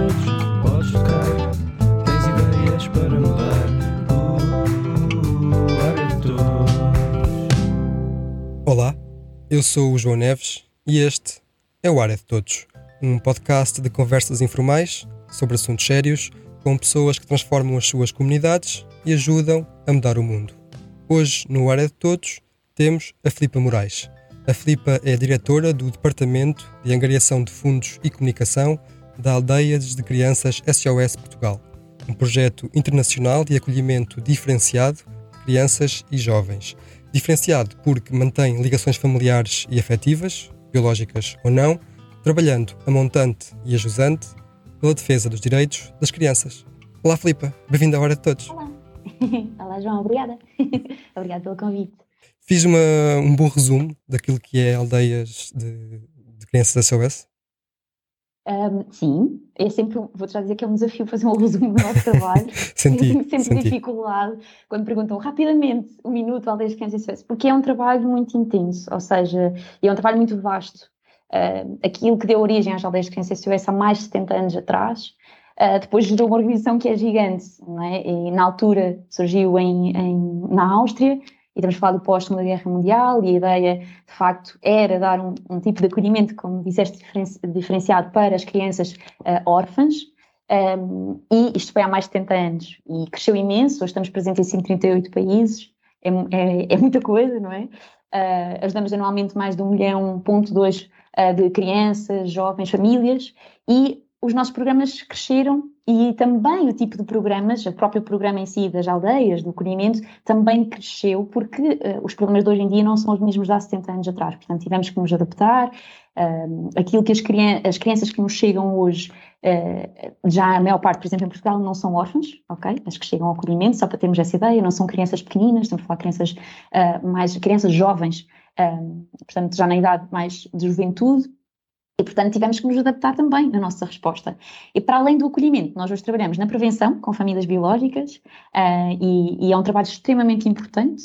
todos, podes tocar. Tens ideias para mudar. Uh, Olá, eu sou o João Neves e este é o Área de Todos, um podcast de conversas informais sobre assuntos sérios com pessoas que transformam as suas comunidades e ajudam a mudar o mundo. Hoje, no Área de Todos, temos a Filipa Moraes. A Filipa é diretora do Departamento de Angariação de Fundos e Comunicação da Aldeias de Crianças SOS Portugal, um projeto internacional de acolhimento diferenciado de crianças e jovens. Diferenciado porque mantém ligações familiares e afetivas, biológicas ou não, trabalhando a montante e a jusante pela defesa dos direitos das crianças. Olá, Filipa, bem-vinda à Hora de Todos. Olá. Olá, João, obrigada. obrigada pelo convite. Fiz uma, um bom resumo daquilo que é aldeias de, de crianças SOS. Um, sim, é sempre, vou já dizer que é um desafio fazer um resumo do nosso trabalho. senti, Tenho sempre senti. dificuldade quando perguntam rapidamente um minuto Aldeias de Crianças SOS, porque é um trabalho muito intenso, ou seja, é um trabalho muito vasto. Uh, aquilo que deu origem às Aldeias de Crianças SOS há mais de 70 anos atrás, uh, depois gerou uma organização que é gigante, é? e na altura surgiu em, em, na Áustria, e estamos a falar do pós-Segunda Guerra Mundial, e a ideia, de facto, era dar um, um tipo de acolhimento, como disseste, diferenci diferenciado para as crianças uh, órfãs, um, e isto foi há mais de 70 anos, e cresceu imenso, hoje estamos presentes em 138 países, é, é, é muita coisa, não é? Uh, ajudamos anualmente mais de 1 milhão, ponto 2 uh, de crianças, jovens, famílias, e os nossos programas cresceram e também o tipo de programas, o próprio programa em si das aldeias, do acolhimento, também cresceu porque uh, os programas de hoje em dia não são os mesmos de há 70 anos atrás. Portanto, tivemos que nos adaptar. Uh, aquilo que as, crian as, crianças que nos chegam hoje, uh, já a maior parte, por exemplo, em Portugal, não são órfãos, ok? As que chegam ao acolhimento, só para termos essa ideia, não são crianças pequeninas, estamos a falar de crianças mais, crianças jovens, portanto, já na idade mais de juventude. E, portanto, tivemos que nos adaptar também na nossa resposta. E, para além do acolhimento, nós hoje trabalhamos na prevenção com famílias biológicas uh, e, e, é um trabalho extremamente importante,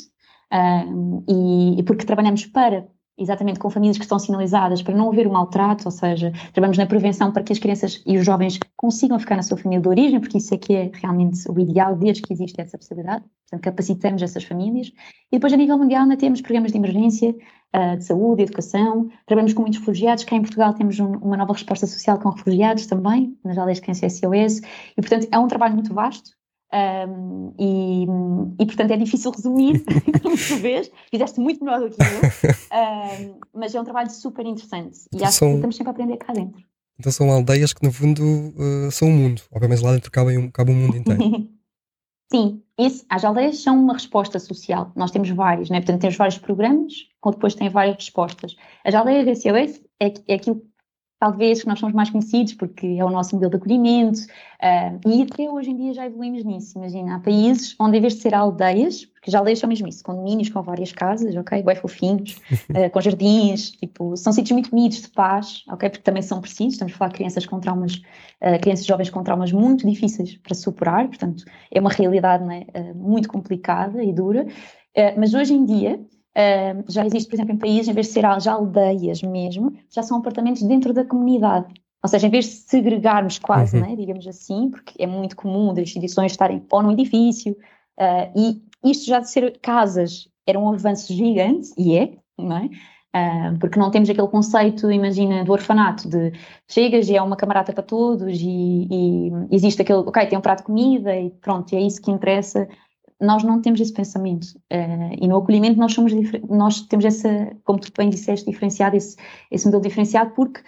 uh, e, e, porque trabalhamos para, exatamente com famílias que estão sinalizadas para não haver um maltrato, ou seja, trabalhamos na prevenção para que as crianças e os jovens consigam ficar na sua família de origem, porque isso é que é realmente o ideal desde que existe essa possibilidade. Portanto, capacitamos essas famílias. E depois, a nível mundial, ainda temos programas de emergência, uh, de saúde, educação. Trabalhamos com muitos refugiados. Cá em Portugal temos um, uma nova resposta social com refugiados também, nas aldeias de criança SOS. E, portanto, é um trabalho muito vasto. Um, e, e, portanto, é difícil resumir, como tu vês. Fizeste muito melhor do que eu. Um, mas é um trabalho super interessante. E Então acho são- que estamos sempre a aprender cá dentro. Então são aldeias que, no fundo, uh, são o mundo. Obviamente, lá dentro cabe, um, cabe o mundo inteiro. Sim, isso, as aldeias são uma resposta social. Nós temos vários, né? portanto, temos vários programas, com depois tem várias respostas. As aldeias SOS é, é aquilo, talvez, que nós somos mais conhecidos, porque é o nosso modelo de acolhimento, ah, e até hoje em dia já evoluímos nisso. Imagina, há países onde, em vez de ser aldeias, porque as aldeias são mesmo isso, condomínios com várias casas, ok? Bem fofinhos, ah, com jardins, tipo, são sítios muito bonitos de paz, ok? Porque também são precisos, estamos a falar de crianças com traumas, uh, crianças jovens com traumas muito difíceis para superar, portanto, é uma realidade né, uh, muito complicada e dura, uh, mas hoje em dia uh, já existe, por exemplo, em países, em vez de ser já aldeias mesmo, já são apartamentos dentro da comunidade. Ou seja, em vez de segregarmos quase, Uhum. né, digamos assim, porque é muito comum das instituições estarem ou num edifício, uh, e isto já de ser casas era um avanço gigante, e é, não é? Uh, porque não temos aquele conceito, imagina, do orfanato, de chegas e é uma camarada para todos e, e existe aquele, ok, tem um prato de comida e pronto, é isso que interessa. Nós não temos esse pensamento. Uh, e no acolhimento nós somos nós temos essa, como tu bem disseste, diferenciado, esse, esse modelo diferenciado, porque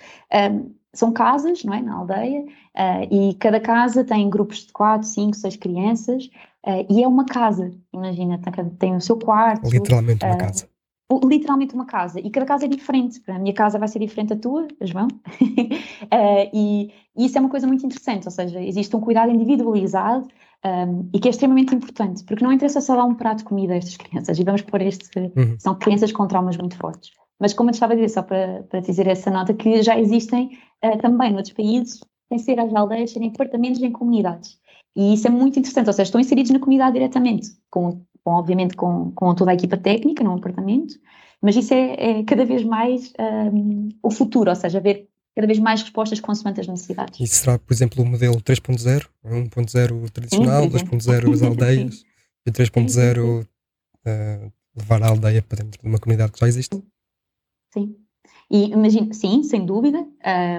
um, são casas, não é, na aldeia, uh, e cada casa tem grupos de quatro, cinco, seis crianças, uh, e é uma casa, imagina, tem, tem o seu quarto, Literalmente uma uh, casa. literalmente uma casa e cada casa é diferente. A minha casa vai ser diferente da tua, João, Eh, e, e isso é uma coisa muito interessante. Ou seja, existe um cuidado individualizado um, e que é extremamente importante, porque não interessa só dar um prato de comida a estas crianças. E vamos pôr este, Uhum. são crianças com traumas muito fortes. Mas como eu estava a dizer, só para, para dizer essa nota, que já existem eh, também noutros países, sem ser as aldeias, serem departamentos em comunidades. E isso é muito interessante, ou seja, estão inseridos na comunidade diretamente, com, com, obviamente com, com toda a equipa técnica num apartamento, mas isso é, é cada vez mais um, o futuro, ou seja, haver cada vez mais respostas consoante as necessidades. Isso será, por exemplo, o modelo 3.0, 1.0 tradicional, Sim, por exemplo. 2.0 as aldeias, e Sim, sim, 3.0 eh, levar a aldeia para dentro de uma comunidade que já existe. Sim. E imagino, sim, sem dúvida,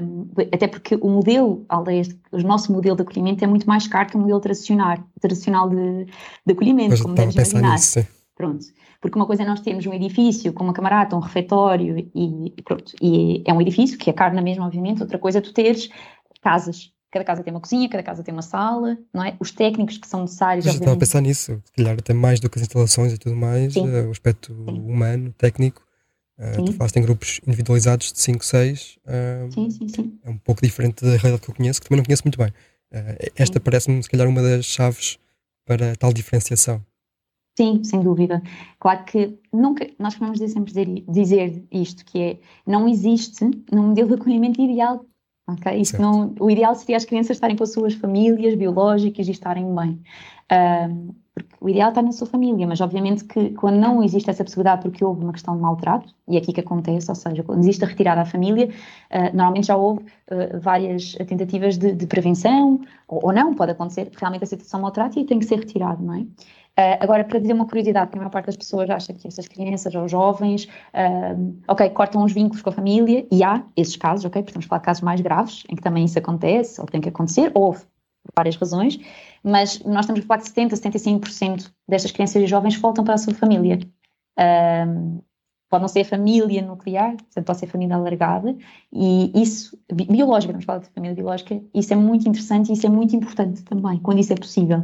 um, até porque o modelo aldeias, o nosso modelo de acolhimento é muito mais caro que o modelo tradicional, tradicional de, de acolhimento, Mas como deves imaginar. Nisso, sim. Pronto. Porque uma coisa é nós termos um edifício com uma camarada, um refeitório e, e pronto, e é um edifício que é caro na mesma, obviamente, outra coisa é tu teres casas. Cada casa tem uma cozinha, cada casa tem uma sala, não é? Os técnicos que são necessários. Mas estava a pensar nisso, se calhar até mais do que as instalações e tudo mais, uh, o aspecto sim. humano, técnico. Uh, tu falaste em grupos individualizados de 5, 6. Uh, sim, sim, sim. É um pouco diferente da realidade que eu conheço, que também não conheço muito bem. Uh, esta parece-me, se calhar, uma das chaves para tal diferenciação. Sim, sem dúvida. Claro que nunca, nós podemos sempre dizer, dizer isto, que é, não existe num modelo de acolhimento ideal, ok? Isso não, o ideal seria as crianças estarem com as suas famílias biológicas e estarem bem. Um, porque o ideal está na sua família, mas obviamente que quando não existe essa possibilidade porque houve uma questão de maltrato, e é aqui que acontece, ou seja, quando existe a retirada à família, uh, normalmente já houve uh, várias tentativas de, de prevenção, ou, ou, não, pode acontecer realmente a situação de maltrato e tem que ser retirado, não é? Uh, agora, para dizer uma curiosidade, que a maior parte das pessoas acha que essas crianças ou jovens, ok, cortam os vínculos com a família, e há esses casos, ok, porque estamos a falar de casos mais graves, em que também isso acontece, ou tem que acontecer, ou por várias razões, mas nós estamos a falar de 70%, 75% destas crianças e jovens voltam para a sua família. Uh, pode não ser a família nuclear, portanto pode ser a família alargada, e isso, biológica, vamos falar de família biológica, isso é muito interessante e isso é muito importante também, quando isso é possível.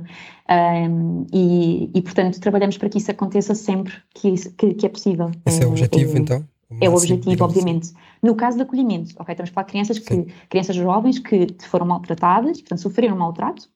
Um, e, e, portanto, trabalhamos para que isso aconteça sempre que, isso, que, que é possível. Esse é o objetivo, então? O é o objetivo, obviamente. Assim. No caso de acolhimento, ok, estamos para crianças, que, crianças jovens que foram maltratadas, portanto, sofreram maltrato,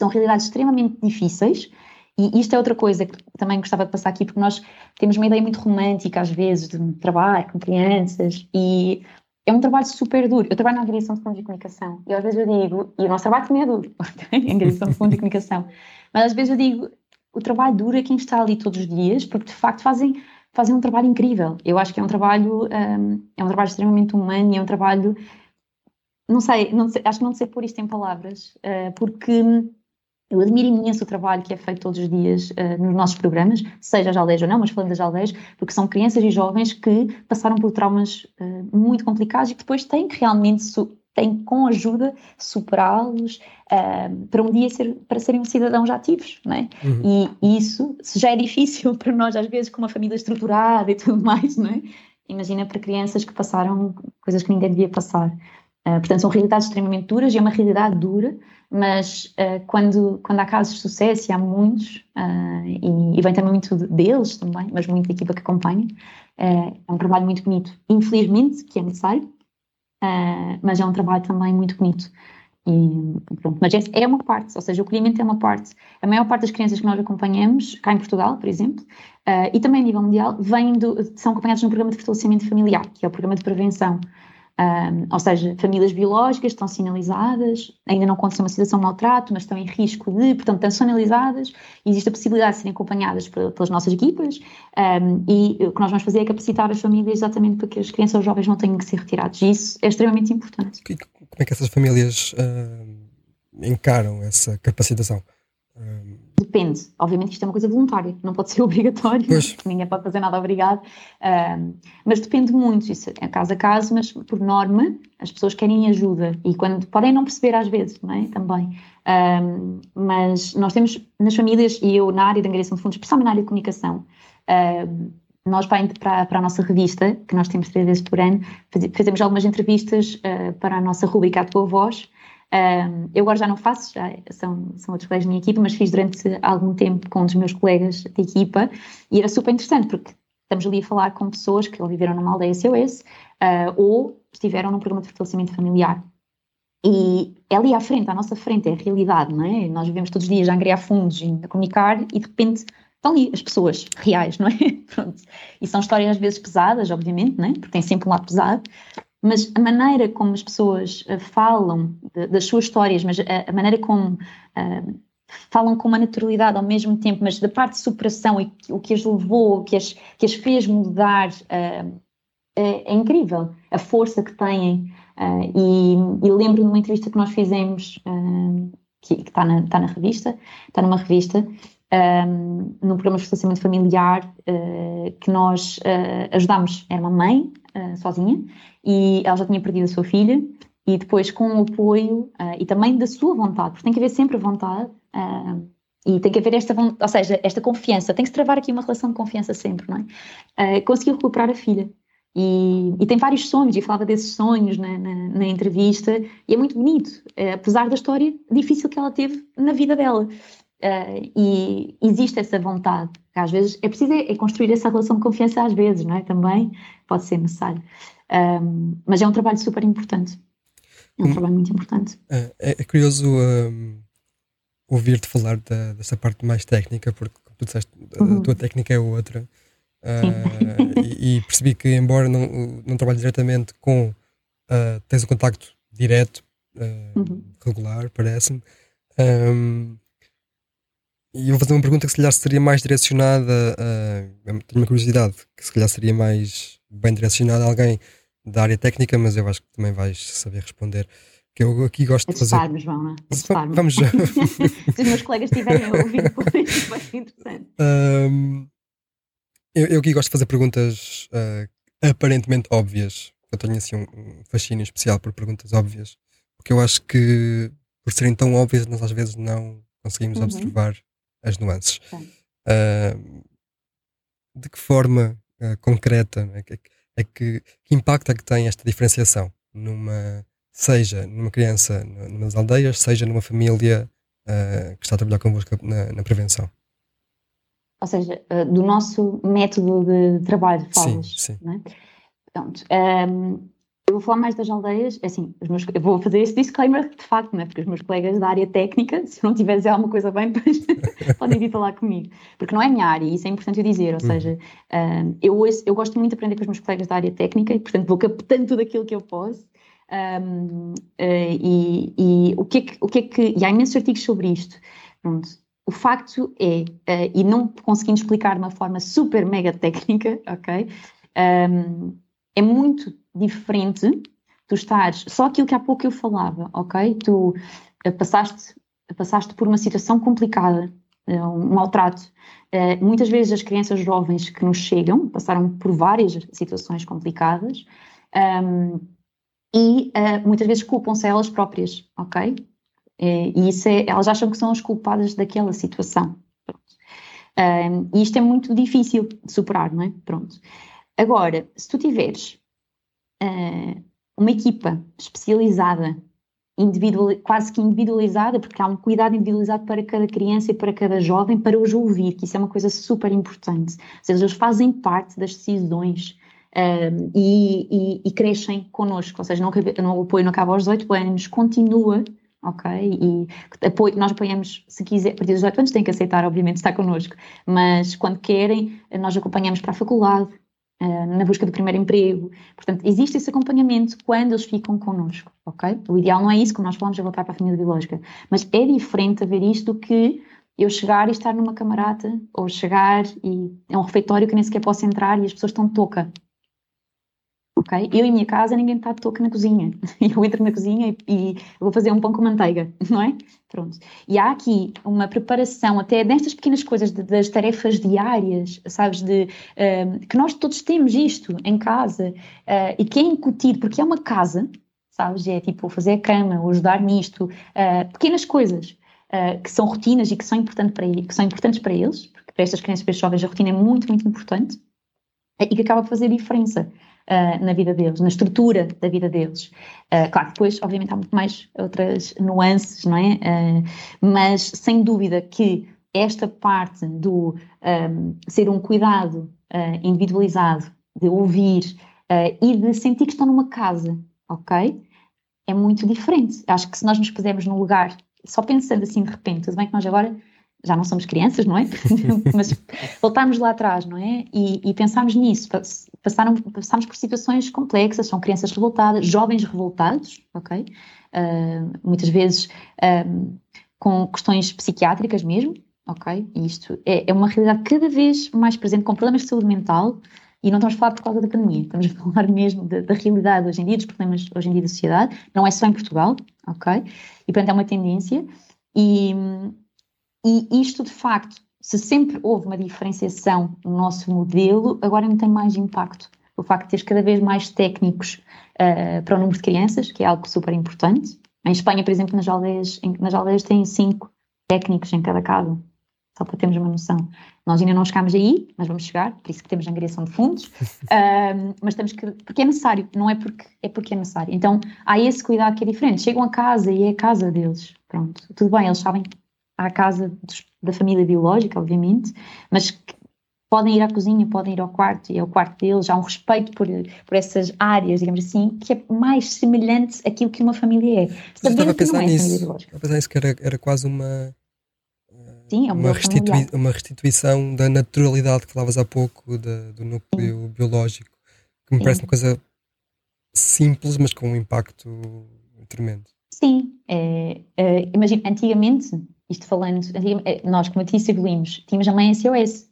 são realidades extremamente difíceis, e isto é outra coisa que também gostava de passar aqui, porque nós temos uma ideia muito romântica, às vezes, de trabalho com crianças, e é um trabalho super duro. Eu trabalho na agressão de fundos de comunicação, e às vezes eu digo, e o nosso trabalho também é duro, em agressão de fundos de comunicação, mas às vezes eu digo, o trabalho duro é quem está ali todos os dias, porque de facto fazem, fazem um trabalho incrível. Eu acho que é um trabalho, um, é um trabalho extremamente humano e é um trabalho, não sei, não sei acho que não sei pôr isto em palavras, uh, porque eu admiro imenso o trabalho que é feito todos os dias uh, nos nossos programas, seja as aldeias ou não, mas falando das aldeias, porque são crianças e jovens que passaram por traumas uh, muito complicados e que depois têm que realmente, têm com ajuda, superá-los uh, para um dia ser, para serem cidadãos ativos, não é? Uhum. E, isso, já é difícil para nós, às vezes, com uma família estruturada e tudo mais, não é? Imagina para crianças que passaram coisas que ninguém devia passar. Portanto, são realidades extremamente duras e é uma realidade dura, mas uh, quando, quando há casos de sucesso, e há muitos, uh, e, e, vem também muito deles também, mas muito da equipa que acompanha, é um trabalho muito bonito. Infelizmente, que é necessário, mas é um trabalho também muito bonito. E, pronto, mas é uma parte, ou seja, o acolhimento é uma parte. A maior parte das crianças que nós acompanhamos, cá em Portugal, por exemplo, e também a nível mundial, vêm do, são acompanhadas no programa de fortalecimento familiar, que é o programa de prevenção um, ou seja, famílias biológicas estão sinalizadas, ainda não aconteceu uma situação de maltrato, mas estão em risco de, portanto, estão sinalizadas, existe a possibilidade de serem acompanhadas pelas nossas equipas, um, e o que nós vamos fazer é capacitar as famílias exatamente para que as crianças ou jovens não tenham que ser retirados, e isso é extremamente importante. Como é que essas famílias uh, encaram essa capacitação? Depende. Obviamente isto é uma coisa voluntária, não pode ser obrigatório, ninguém pode fazer nada obrigado, uh, mas depende muito, isso é caso a caso, mas por norma as pessoas querem ajuda e quando podem não perceber às vezes, não é? Também. Uh, mas nós temos nas famílias, e eu na área de angariação de fundos, especialmente na área de comunicação, uh, nós para, para, para, a nossa revista, que nós temos três vezes por ano, fazemos algumas entrevistas para a nossa rubrica A Tua Voz, um, eu agora já não faço, já são, são outros colegas da minha equipa, mas fiz durante algum tempo com um dos meus colegas de equipa e era super interessante porque estamos ali a falar com pessoas que ou viveram numa aldeia SOS uh, ou estiveram num programa de fortalecimento familiar. E é ali à frente, à nossa frente, é a realidade, não é? Nós vivemos todos os dias a angriar fundos e a comunicar e de repente estão ali as pessoas reais, não é? Pronto. E são histórias às vezes pesadas, obviamente, não é? Porque tem sempre um lado pesado, mas a maneira como as pessoas uh, falam de, das suas histórias, mas a, a maneira como uh, falam com uma naturalidade ao mesmo tempo, mas da parte de superação e o que as levou, o que as, que as fez mudar, uh, é, é, incrível a força que têm. e, e lembro de uma entrevista que nós fizemos, que está na, tá na revista, está numa revista, um, num programa de distanciamento familiar uh, que nós uh, ajudámos. Era uma mãe uh, sozinha e ela já tinha perdido a sua filha e depois com o apoio e também da sua vontade, porque tem que haver sempre vontade e tem que haver esta, ou seja, esta confiança, tem que se travar aqui uma relação de confiança sempre, não é? conseguiu recuperar a filha. E, e, tem vários sonhos, e falava desses sonhos na, na, na entrevista, e é muito bonito, apesar da história difícil que ela teve na vida dela. Uh, e existe essa vontade, às vezes é preciso é, é, construir essa relação de confiança às vezes, não é? Também pode ser necessário. Um, mas é um trabalho super importante. É um hum, trabalho muito importante. É, é curioso um, ouvir-te falar da, dessa parte mais técnica, porque tu disseste, uhum. a tua técnica é outra. Uh, e, e, percebi que, embora não, não trabalhes diretamente com, uh, tens um contacto direto, uh, uhum. regular, parece-me. Um, e vou fazer uma pergunta que se calhar seria mais direcionada a. Tenho uma curiosidade, que se calhar seria mais bem direcionada a alguém da área técnica, mas eu acho que também vais saber responder. Que eu aqui gosto de fazer. João, é? Vamos já. Se os meus colegas estiverem a ouvir depois, vai ser interessante. Um, eu, eu aqui gosto de fazer perguntas uh, aparentemente óbvias. Eu tenho assim um, um fascínio especial por perguntas óbvias, porque eu acho que por serem tão óbvias, nós às vezes não conseguimos uhum. observar as nuances. Uh, de que forma uh, concreta é que, é que, que, impacto é que tem esta diferenciação numa seja numa criança nas aldeias, seja numa família uh, que está a trabalhar convosco na, na prevenção? Ou seja, do nosso método de trabalho, falas, sim, sim. É? Pronto, um, eu vou falar mais das aldeias, é assim, meus, eu vou fazer esse disclaimer de facto, né, porque os meus colegas da área técnica, se não tiver dizer alguma coisa bem, depois podem vir falar comigo, porque não é a minha área, e isso é importante eu dizer, ou uhum. seja, um, eu, eu gosto muito de aprender com os meus colegas da área técnica, e portanto vou captando tudo aquilo que eu posso, um, uh, e, e, o, que é que, o que é que, e há imensos artigos sobre isto, Pronto. O facto é, uh, e não conseguindo explicar de uma forma super mega técnica, ok, um, é muito diferente tu estares, só aquilo que há pouco eu falava, ok? Tu uh, passaste, passaste por uma situação complicada, uh, um maltrato. Uh, muitas vezes as crianças jovens que nos chegam passaram por várias situações complicadas um, e muitas vezes culpam-se elas próprias, ok? e isso é, elas acham que são as culpadas daquela situação. Um, e isto é muito difícil de superar, não é? Pronto. Agora, se tu tiveres uh, uma equipa especializada, individual, quase que individualizada, porque há um cuidado individualizado para cada criança e para cada jovem, para os ouvir, que isso é uma coisa super importante. Ou seja, eles fazem parte das decisões e, e, e, crescem connosco, ou seja, não, o apoio não acaba aos 18 anos, continua ok? E apoio, nós apoiamos, se quiser, a partir dos 18 anos têm que aceitar, obviamente, estar connosco, mas quando querem, nós acompanhamos para a faculdade, na busca do primeiro emprego. Portanto, existe esse acompanhamento quando eles ficam connosco, ok? O ideal não é isso, como nós falamos, é voltar para a família biológica. Mas é diferente haver isto do que eu chegar e estar numa camarata, ou chegar e é um refeitório que nem sequer posso entrar e as pessoas estão de ok? Eu em minha casa ninguém está de touca na cozinha. Eu entro na cozinha e, e, vou fazer um pão com manteiga, não é? Pronto. E há aqui uma preparação até nestas pequenas coisas de, das tarefas diárias, sabes, de uh, que nós todos temos isto em casa uh, e que é incutido, porque é uma casa, sabes, é tipo fazer a cama, ou ajudar nisto, uh, pequenas coisas. que são rotinas e que são, importante para, que são importantes para eles, porque para estas crianças para estes jovens a rotina é muito, muito importante e que acaba por fazer diferença uh, na vida deles, na estrutura da vida deles. Uh, claro depois, obviamente, há muito mais outras nuances, não é? Uh, mas sem dúvida que esta parte do um, ser um cuidado individualizado, de ouvir e de sentir que estão numa casa, ok? É muito diferente. Acho que se nós nos pusermos no lugar, só pensando assim de repente, tudo bem que nós agora já não somos crianças, não é? Mas voltarmos lá atrás, não é? E, e pensarmos nisso, passaram, passamos por situações complexas, são crianças revoltadas, jovens revoltados, ok? Uh, muitas vezes um, com questões psiquiátricas mesmo, ok? E isto é, é, uma realidade cada vez mais presente, com problemas de saúde mental, e não estamos a falar por causa da pandemia, estamos a falar mesmo da, da realidade hoje em dia, dos problemas hoje em dia da sociedade, não é só em Portugal, ok? E portanto é uma tendência, e, e isto, de facto, se sempre houve uma diferenciação no nosso modelo, agora não tem mais impacto. O facto de ter cada vez mais técnicos uh, para o número de crianças, que é algo super importante. Em Espanha, por exemplo, nas aldeias, em, nas aldeias têm cinco técnicos em cada casa, só para termos uma noção. Nós ainda não chegámos aí, mas vamos chegar, por isso que temos angariação de fundos, uh, mas temos que, porque é necessário, não é porque é porque é necessário. Então há esse cuidado que é diferente. Chegam a casa e é a casa deles, pronto, tudo bem, eles sabem à casa dos, da família biológica, obviamente, mas podem ir à cozinha, podem ir ao quarto, e é o quarto deles, há um respeito por, por essas áreas, digamos assim, que é mais semelhante àquilo que uma família é. Sabendo estava a pensar é nisso, estava a pensar nisso que era, era quase uma, Sim, é uma, restitui uma restituição da naturalidade que falavas há pouco, da, do núcleo Sim. biológico, que me Sim. parece uma coisa simples, mas com um impacto tremendo. Sim, é, é, imagina, antigamente, isto falando, eh, nós como disse evoluímos, tínhamos a mãe SOS,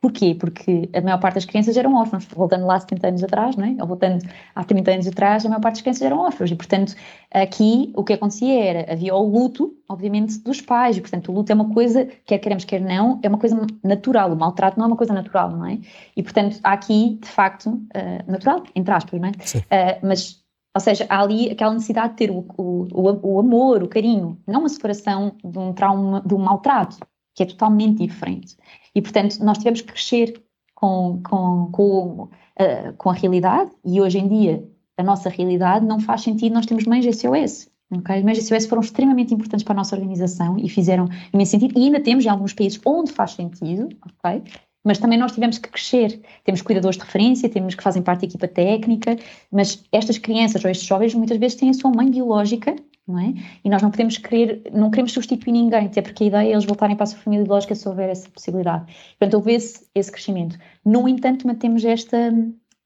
Porquê? Porque a maior parte das crianças eram órfãos, voltando lá 70 anos atrás, não é? ou voltando há 30 anos atrás, a maior parte das crianças eram órfãos, e portanto aqui o que acontecia era, havia o luto, obviamente, dos pais, e portanto o luto é uma coisa, quer queremos, quer não, é uma coisa natural, o maltrato não é uma coisa natural, não é? E portanto há aqui, de facto, uh, natural, entre aspas, não é? Uh, mas ou seja, há ali aquela necessidade de ter o, o, o, amor, o carinho, não uma separação de um trauma, de um maltrato, que é totalmente diferente. E, portanto, nós tivemos que crescer com, com, com, uh, com a realidade e hoje em dia a nossa realidade não faz sentido nós temos mães SOS. Okay? Mães SOS foram extremamente importantes para a nossa organização e fizeram imenso sentido e ainda temos em alguns países onde faz sentido, ok? Mas também nós tivemos que crescer. Temos cuidadores de referência, temos que fazem parte da equipa técnica, mas estas crianças ou estes jovens muitas vezes têm a sua mãe biológica não é? E nós não podemos querer, não queremos substituir ninguém, até porque a ideia é eles voltarem para a sua família biológica se houver essa possibilidade. Portanto, houve esse, esse crescimento. No entanto, mantemos esta,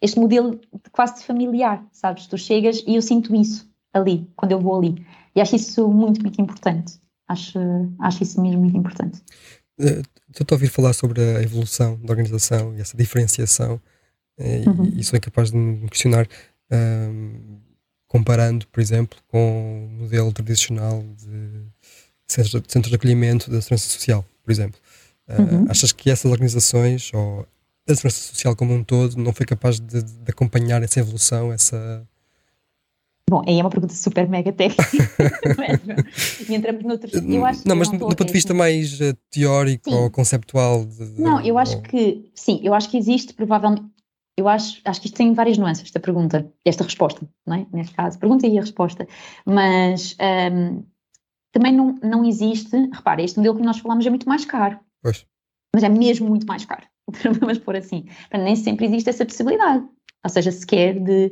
este modelo quase familiar, sabes? Tu chegas e eu sinto isso ali, quando eu vou ali. E acho isso muito, muito importante. Acho, acho isso mesmo muito importante. Uh, Estou a ouvir falar sobre a evolução da organização e essa diferenciação, eh, uhum. e, e sou incapaz de me questionar. Um, comparando, por exemplo, com o modelo tradicional de centros de, centro de acolhimento da segurança social, por exemplo. Ah, uhum. Uh, achas que essas organizações, ou a segurança social como um todo, não foi capaz de, de acompanhar essa evolução, essa... Bom, aí é uma pergunta super mega técnica. e entramos noutros. Eu acho não, mas não do ponto de vista mais uh, teórico sim. ou conceptual. De, não, eu acho ou... que sim, eu acho que existe provavelmente eu acho, acho que isto tem várias nuances, esta pergunta, esta resposta, não é? Neste caso, pergunta e a resposta. Mas um, também não, não existe, repara, este modelo que nós falamos é muito mais caro. Pois. Mas é mesmo muito mais caro, vamos pôr assim. Nem sempre existe essa possibilidade. Ou seja, sequer de.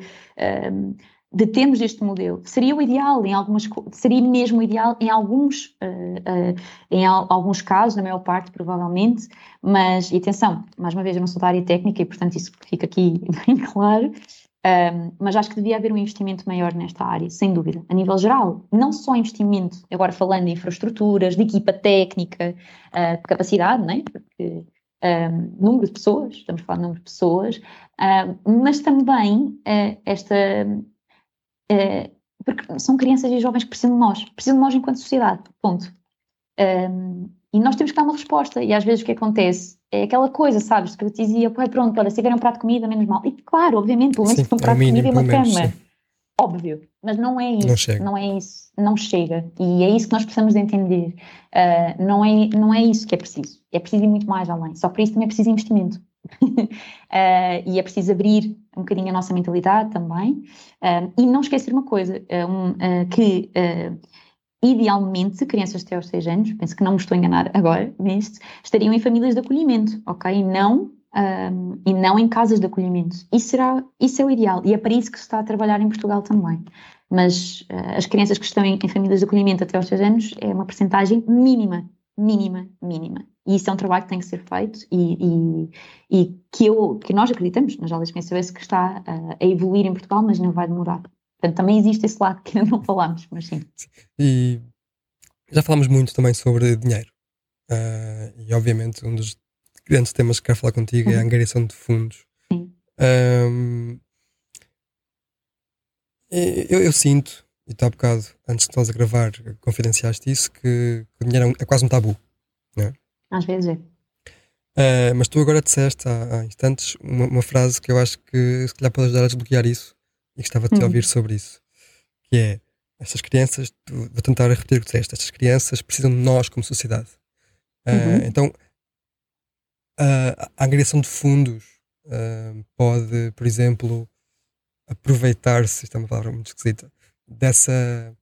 Um, de termos este modelo. Seria o ideal em algumas seria mesmo ideal em alguns uh, uh, em al, alguns casos, na maior parte provavelmente, mas e atenção, mais uma vez eu não sou da área técnica e portanto isso fica aqui bem claro, um, ehm, mas acho que devia haver um investimento maior nesta área, sem dúvida, a nível geral, não só investimento, agora falando de infraestruturas, de equipa técnica, uh, de capacidade, né? porque um, ehm, número de pessoas, estamos falar de número de pessoas, mas também esta Uh, porque são crianças e jovens que precisam de nós, precisam de nós enquanto sociedade, ponto. Um, e nós temos que dar uma resposta, e às vezes o que acontece é aquela coisa, sabes, que eu te dizia, pronto, olha, se tiver um prato de comida, menos mal. E claro, obviamente, pelo menos um é prato de comida e uma cama. Sim. Óbvio, mas não é isso, não, não, é isso, não chega. E é isso que nós precisamos de entender. Uh, não, é, não é isso que é preciso, é preciso ir muito mais além. Só para isso também é preciso investimento. Uh, e é preciso abrir um bocadinho a nossa mentalidade também. Uh, e não esquecer uma coisa, um, que idealmente crianças até aos 6 anos, penso que não me estou a enganar agora nisto, estariam em famílias de acolhimento, ok? E não, e não em casas de acolhimento. Isso, será, isso é o ideal e é para isso que se está a trabalhar em Portugal também. Mas uh, as crianças que estão em, em, famílias de acolhimento até aos 6 anos é uma percentagem mínima, mínima, mínima. E isso é um trabalho que tem que ser feito e, e, e que, eu, que nós acreditamos nas aulas de PSOS que está uh, a evoluir em Portugal, mas não vai demorar. Portanto, também existe esse lado que ainda não falámos, mas sim. E já falámos muito também sobre dinheiro. Uh, e obviamente um dos grandes temas que quero falar contigo uhum. é a uhum. angariação de fundos. Sim. Um, eu, eu, sinto, e está há bocado, antes de nós a gravar, confidenciaste isso, que, o dinheiro é, é quase um tabu. Não é? Às vezes é. Uh, mas tu agora disseste há, há instantes uma, uma, frase que eu acho que se calhar pode ajudar a desbloquear isso e gostava de te uhum. ouvir sobre isso. Que é estas crianças, vou tentar repetir o que disseste, estas crianças precisam de nós como sociedade. Uh, uhum. Então uh, a angariação de fundos pode, por exemplo, aproveitar-se, isto é uma palavra muito esquisita, dessa.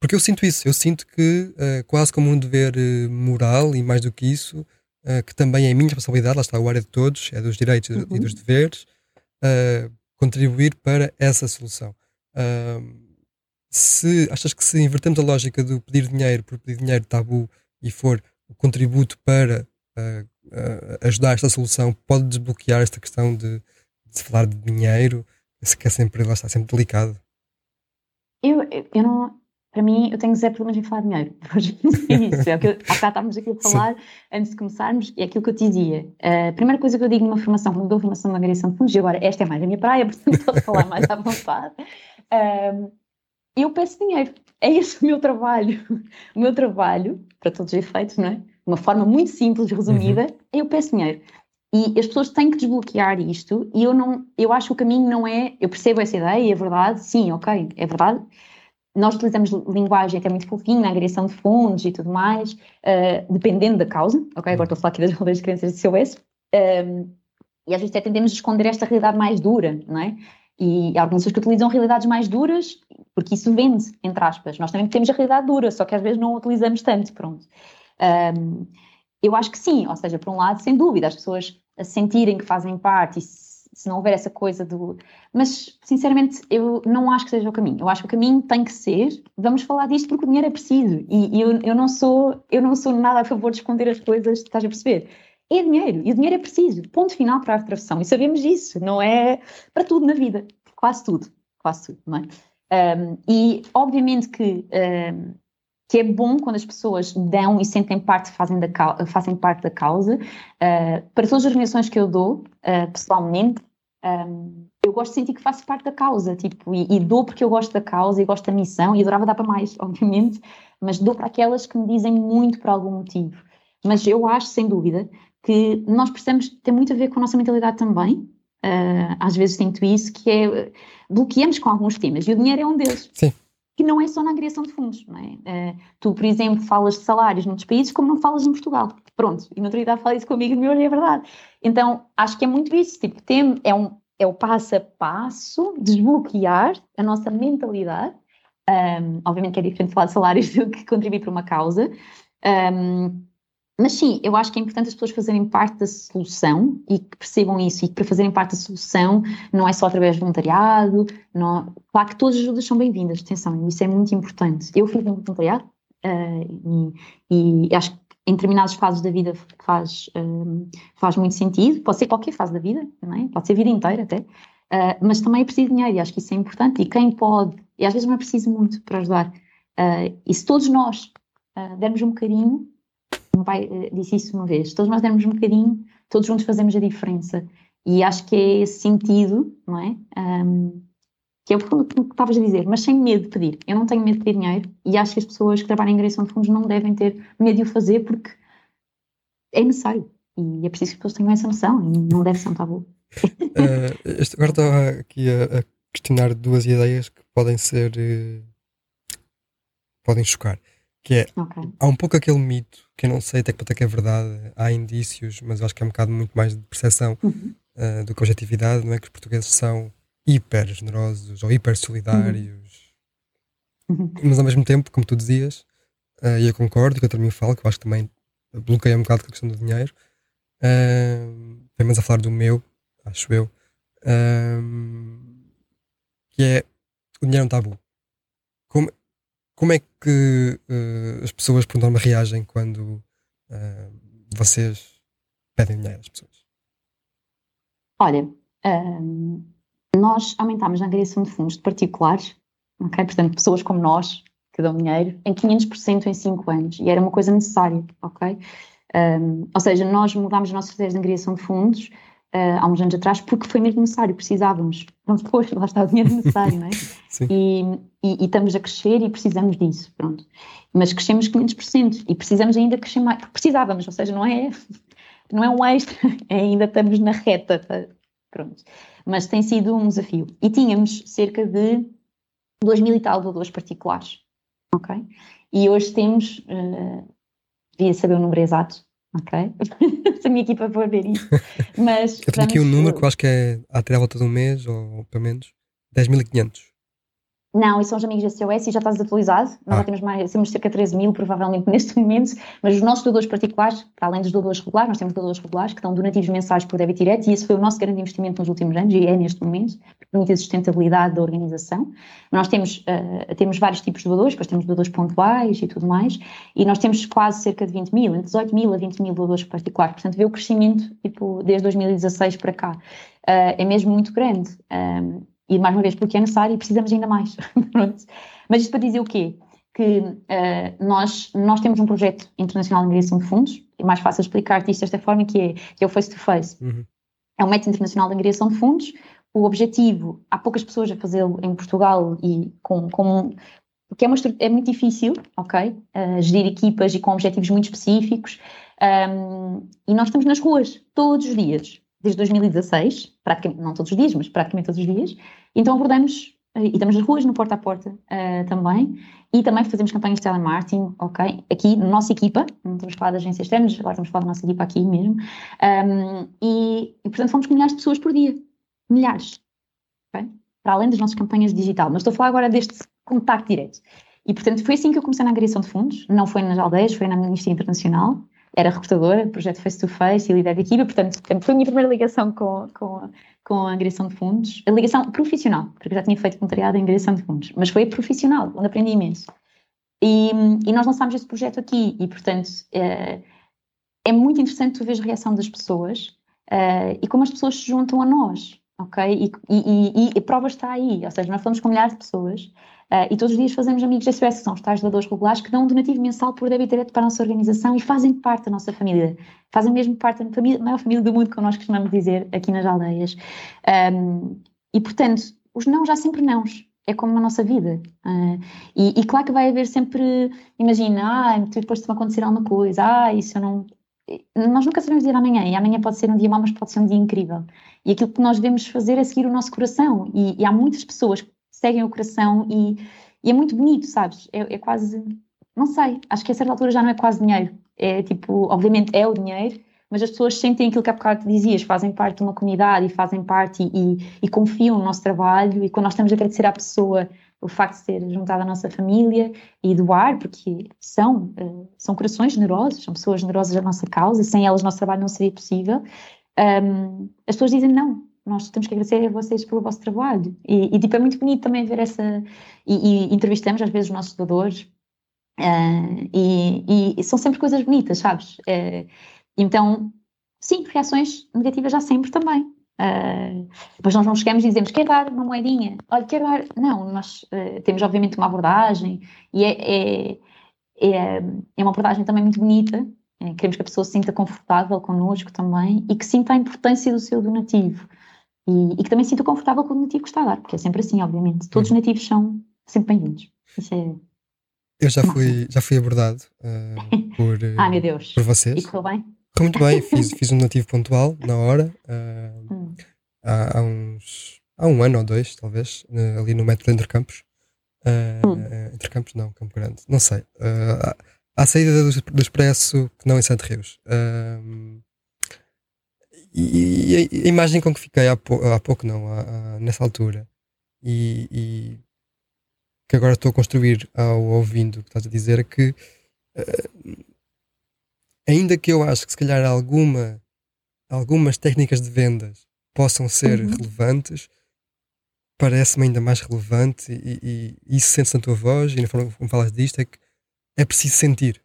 Porque eu sinto isso, eu sinto que, quase como um dever moral e mais do que isso, uh, que também é minha responsabilidade, lá está a área de todos, é dos direitos uhum. e dos deveres, uh, contribuir para essa solução. Uh, se achas que se invertemos a lógica do pedir dinheiro por pedir dinheiro tabu e for o contributo para ajudar esta solução, pode desbloquear esta questão de, de se falar de dinheiro, que é sempre, lá está, sempre delicado. Eu, eu não, para mim, eu tenho zero problemas em falar de dinheiro. isso, é o que eu, há estávamos aqui a falar, Sim. antes de começarmos, é aquilo que eu te dizia. A primeira coisa que eu digo numa formação, quando dou formação de angariação de fundos, e agora esta é mais a minha praia, portanto posso falar mais à vontade, um, eu peço dinheiro. É esse o meu trabalho. O meu trabalho, para todos os efeitos, não é? Uma forma muito simples, resumida, uhum. é eu peço dinheiro. E as pessoas têm que desbloquear isto, e eu não, eu acho que o caminho não é, eu percebo essa ideia, é verdade, sim, ok, é verdade, nós utilizamos linguagem que é muito fofinha, na agressão de fundos e tudo mais, uh, dependendo da causa, ok? Agora estou a falar aqui das aldeias de crianças de COS, um, ehm, e às vezes até tendemos a esconder esta realidade mais dura, não é? E há organizações que utilizam realidades mais duras, porque isso vende, entre aspas. Nós também temos a realidade dura, só que às vezes não a utilizamos tanto, pronto. Um, ehm, eu acho que sim, ou seja, por um lado, sem dúvida, as pessoas sentirem que fazem parte e se não houver essa coisa do. Mas, sinceramente, eu não acho que seja o caminho. Eu acho que o caminho tem que ser. Vamos falar disto porque o dinheiro é preciso. E, e eu, eu, não sou, eu não sou nada a favor de esconder as coisas, estás a perceber? É dinheiro. E o dinheiro é preciso. Ponto final para a profissão. E sabemos disso. Não é para tudo na vida. Quase tudo. Quase tudo, não é? Um, e, obviamente, que. Um, que é bom quando as pessoas dão e sentem parte, fazem, da, fazem parte da causa. Uh, para todas as organizações que eu dou, uh, pessoalmente, um, eu gosto de sentir que faço parte da causa, tipo, e, e, dou porque eu gosto da causa e gosto da missão, e adorava dar para mais, obviamente, mas dou para aquelas que me dizem muito por algum motivo. Mas eu acho, sem dúvida, que nós precisamos ter muito a ver com a nossa mentalidade também. Uh, às vezes sinto isso, que é bloqueamos com alguns temas, e o dinheiro é um deles. Sim que não é só na agregação de fundos. Não é? Uh, tu, por exemplo, falas de salários noutros países como não falas em Portugal. Pronto, e na outro dia falei isso comigo meu e é verdade. Então, acho que é muito isso. Tipo, tem, é, um, é o passo a passo desbloquear a nossa mentalidade. Um, obviamente que é diferente falar de salários do que contribuir para uma causa. Um, mas sim, eu acho que é importante as pessoas fazerem parte da solução e que percebam isso, e que para fazerem parte da solução não é só através de voluntariado, não, claro que todas as ajudas são bem-vindas, atenção, isso é muito importante. Eu fiz um voluntariado uh, e, e, acho que em determinadas fases da vida faz, um, eh, faz muito sentido, pode ser qualquer fase da vida, é? pode ser a vida inteira até, uh, mas também é preciso dinheiro e acho que isso é importante e quem pode, e às vezes não é preciso muito para ajudar, uh, e se todos nós dermos um bocadinho, meu pai eh, disse isso uma vez, todos nós demos um bocadinho, todos juntos fazemos a diferença. E acho que é esse sentido, não é? Um, que é o que estavas a dizer, mas sem medo de pedir. Eu não tenho medo de pedir dinheiro e acho que as pessoas que trabalham em agressão de fundos não devem ter medo de o fazer porque é necessário. E é preciso que as pessoas tenham essa noção e não deve ser um tabu. uh, agora estava aqui a, a, questionar duas ideias que podem ser. Uh, podem chocar. Que é, okay. há um pouco aquele mito, que eu não sei até que ponto é que é verdade, há indícios, mas eu acho que é um bocado muito mais de percepção uhum. uh, do que objetividade, não é? Que os portugueses são hiper generosos ou hiper solidários, uhum. mas ao mesmo tempo, como tu dizias, uh, e eu concordo, e que eu também falo, que eu acho que também bloqueia um bocado com a questão do dinheiro, uh, pelo menos a falar do meu, acho eu, uh, que é o dinheiro é um tabu. Como, como é que uh, as pessoas, por norma, reagem quando uh, vocês pedem dinheiro às pessoas? Olha, um, nós aumentámos a angariação de fundos de particulares, ok? Portanto, pessoas como nós, que dão dinheiro, em 500% em 5 anos. E era uma coisa necessária, ok? Um, ou seja, nós mudámos as nossas estratégias de angariação de fundos uh, há uns anos atrás, porque foi mesmo necessário, precisávamos. Então, depois, lá está o dinheiro necessário, não é? Sim. E, e, e, estamos a crescer e precisamos disso, pronto. Mas crescemos 500% e precisamos ainda crescer mais, porque precisávamos, ou seja, não é. não é um extra, ainda estamos na reta, tá? pronto. Mas tem sido um desafio. E tínhamos cerca de 2 mil e tal doadores particulares, ok? E hoje temos, uh, devia saber o número exato, ok? Se a minha equipa for ver isso. Mas eu tenho aqui um número que eu acho que é até a volta de um mês, ou pelo menos 10.500. Não, e são os amigos da COS e já está desatualizado. Nós ah. já temos mais, temos cerca de 13 mil, provavelmente, neste momento, mas os nossos doadores particulares, para além dos doadores regulares, nós temos doadores regulares que dão donativos mensais por débito direto e esse foi o nosso grande investimento nos últimos anos e é neste momento, permite a sustentabilidade da organização. Nós temos, uh, temos vários tipos de doadores, depois temos doadores pontuais e tudo mais, e nós temos quase cerca de 20 mil, entre 18 mil a 20 mil doadores particulares. Portanto, vê o crescimento, tipo, desde 2016 para cá. Uh, é mesmo muito grande. Um, e mais uma vez, porque é necessário e precisamos ainda mais. Mas isto para dizer o quê? Que uh, nós, nós temos um projeto internacional de angariação de fundos, é mais fácil explicar-te isto desta forma, que é, que é o face-to-face. -face. Uhum. É um método internacional de angariação de fundos. O objetivo, há poucas pessoas a fazê-lo em Portugal e com, com porque é, uma, é muito difícil, ok? Uh, gerir equipas e com objetivos muito específicos. Um, e nós estamos nas ruas todos os dias desde 2016, praticamente, não todos os dias, mas praticamente todos os dias. Então abordamos, eh, e estamos nas ruas, no porta a porta uh, também, e também fazemos campanhas de telemarketing, ok? Aqui, na nossa equipa, não estamos a falar de agências externas, agora estamos a falar da nossa equipa aqui mesmo, um, e, e, portanto fomos com milhares de pessoas por dia, milhares, ok? Para além das nossas campanhas digital, mas estou a falar agora deste contacto direto. E portanto foi assim que eu comecei na agregação de fundos, não foi nas aldeias, foi na Amnistia Internacional, era recrutadora, projeto face-to-face e líder de equipa, portanto, foi a minha primeira ligação com, com, com a angariação de fundos. A ligação profissional, porque eu já tinha feito voluntariado em angariação de fundos, mas foi profissional, onde aprendi imenso. E, e nós lançámos este projeto aqui e, portanto, é, é muito interessante tu ver a reação das pessoas é, e como as pessoas se juntam a nós, ok? E, e, e a prova está aí, ou seja, nós falamos com milhares de pessoas Uh, e todos os dias fazemos amigos da SOS, que são os tais doadores regulares, que dão um donativo mensal por débito direto para a nossa organização e fazem parte da nossa família. Fazem mesmo parte da família, maior família do mundo, como nós costumamos dizer aqui nas aldeias. Um, e, portanto, os não já sempre nãos. É como na nossa vida. Uh, e, e, claro que vai haver sempre, imagina, ah, depois te vai acontecer alguma coisa, ah, isso eu não. Nós nunca sabemos dizer amanhã, e amanhã pode ser um dia mau, mas pode ser um dia incrível. E aquilo que nós devemos fazer é seguir o nosso coração. E, e há muitas pessoas que seguem o coração e, e é muito bonito, sabes? É, é, quase, não sei, acho que a certa altura já não é quase dinheiro. É tipo, obviamente é o dinheiro, mas as pessoas sentem aquilo que há bocado dizias, fazem parte de uma comunidade e fazem parte e, e, e confiam no nosso trabalho e quando nós estamos a agradecer à pessoa o facto de ser juntada à nossa família e doar, porque são, uh, são corações generosos, são pessoas generosas da nossa causa e sem elas o nosso trabalho não seria possível. Um, as pessoas dizem não, nós temos que agradecer a vocês pelo vosso trabalho. E, e tipo, é muito bonito também ver essa. E, e entrevistamos às vezes os nossos doadores, uh, e, e, são sempre coisas bonitas, sabes? Uh, então, sim, reações negativas já sempre também. Uh, depois nós não chegamos e dizemos quer dar uma moedinha, olha, quer dar. Não, nós temos obviamente uma abordagem e é, é, é, é uma abordagem também muito bonita. queremos que a pessoa se sinta confortável connosco também e que sinta a importância do seu donativo. E, e que também se sinta confortável com o nativo que está a dar, porque é sempre assim, obviamente. Todos os nativos são sempre bem-vindos. Isso é. Eu já fui, já fui abordado uh, por, uh, ah, meu Deus. por vocês. E correu bem? Correu muito bem, fiz, fiz um nativo pontual na hora, uh, hum. há, há, uns. há um ano ou dois, talvez, ali no método Entre Campos. Hum. Entre Campos, não, Campo Grande, não sei. Uh, à saída do, do Expresso, que não em Santo Rios. Uh, e, a, imagem com que fiquei há, pou, há pouco, não, há, há, nessa altura, e, e, que agora estou a construir ao ouvindo o que estás a dizer, é que uh, ainda que eu acho que se calhar alguma, algumas técnicas de vendas possam ser uhum. relevantes, parece-me ainda mais relevante e, e, e isso sente-se na tua voz e na forma como falas disto é que é preciso sentir.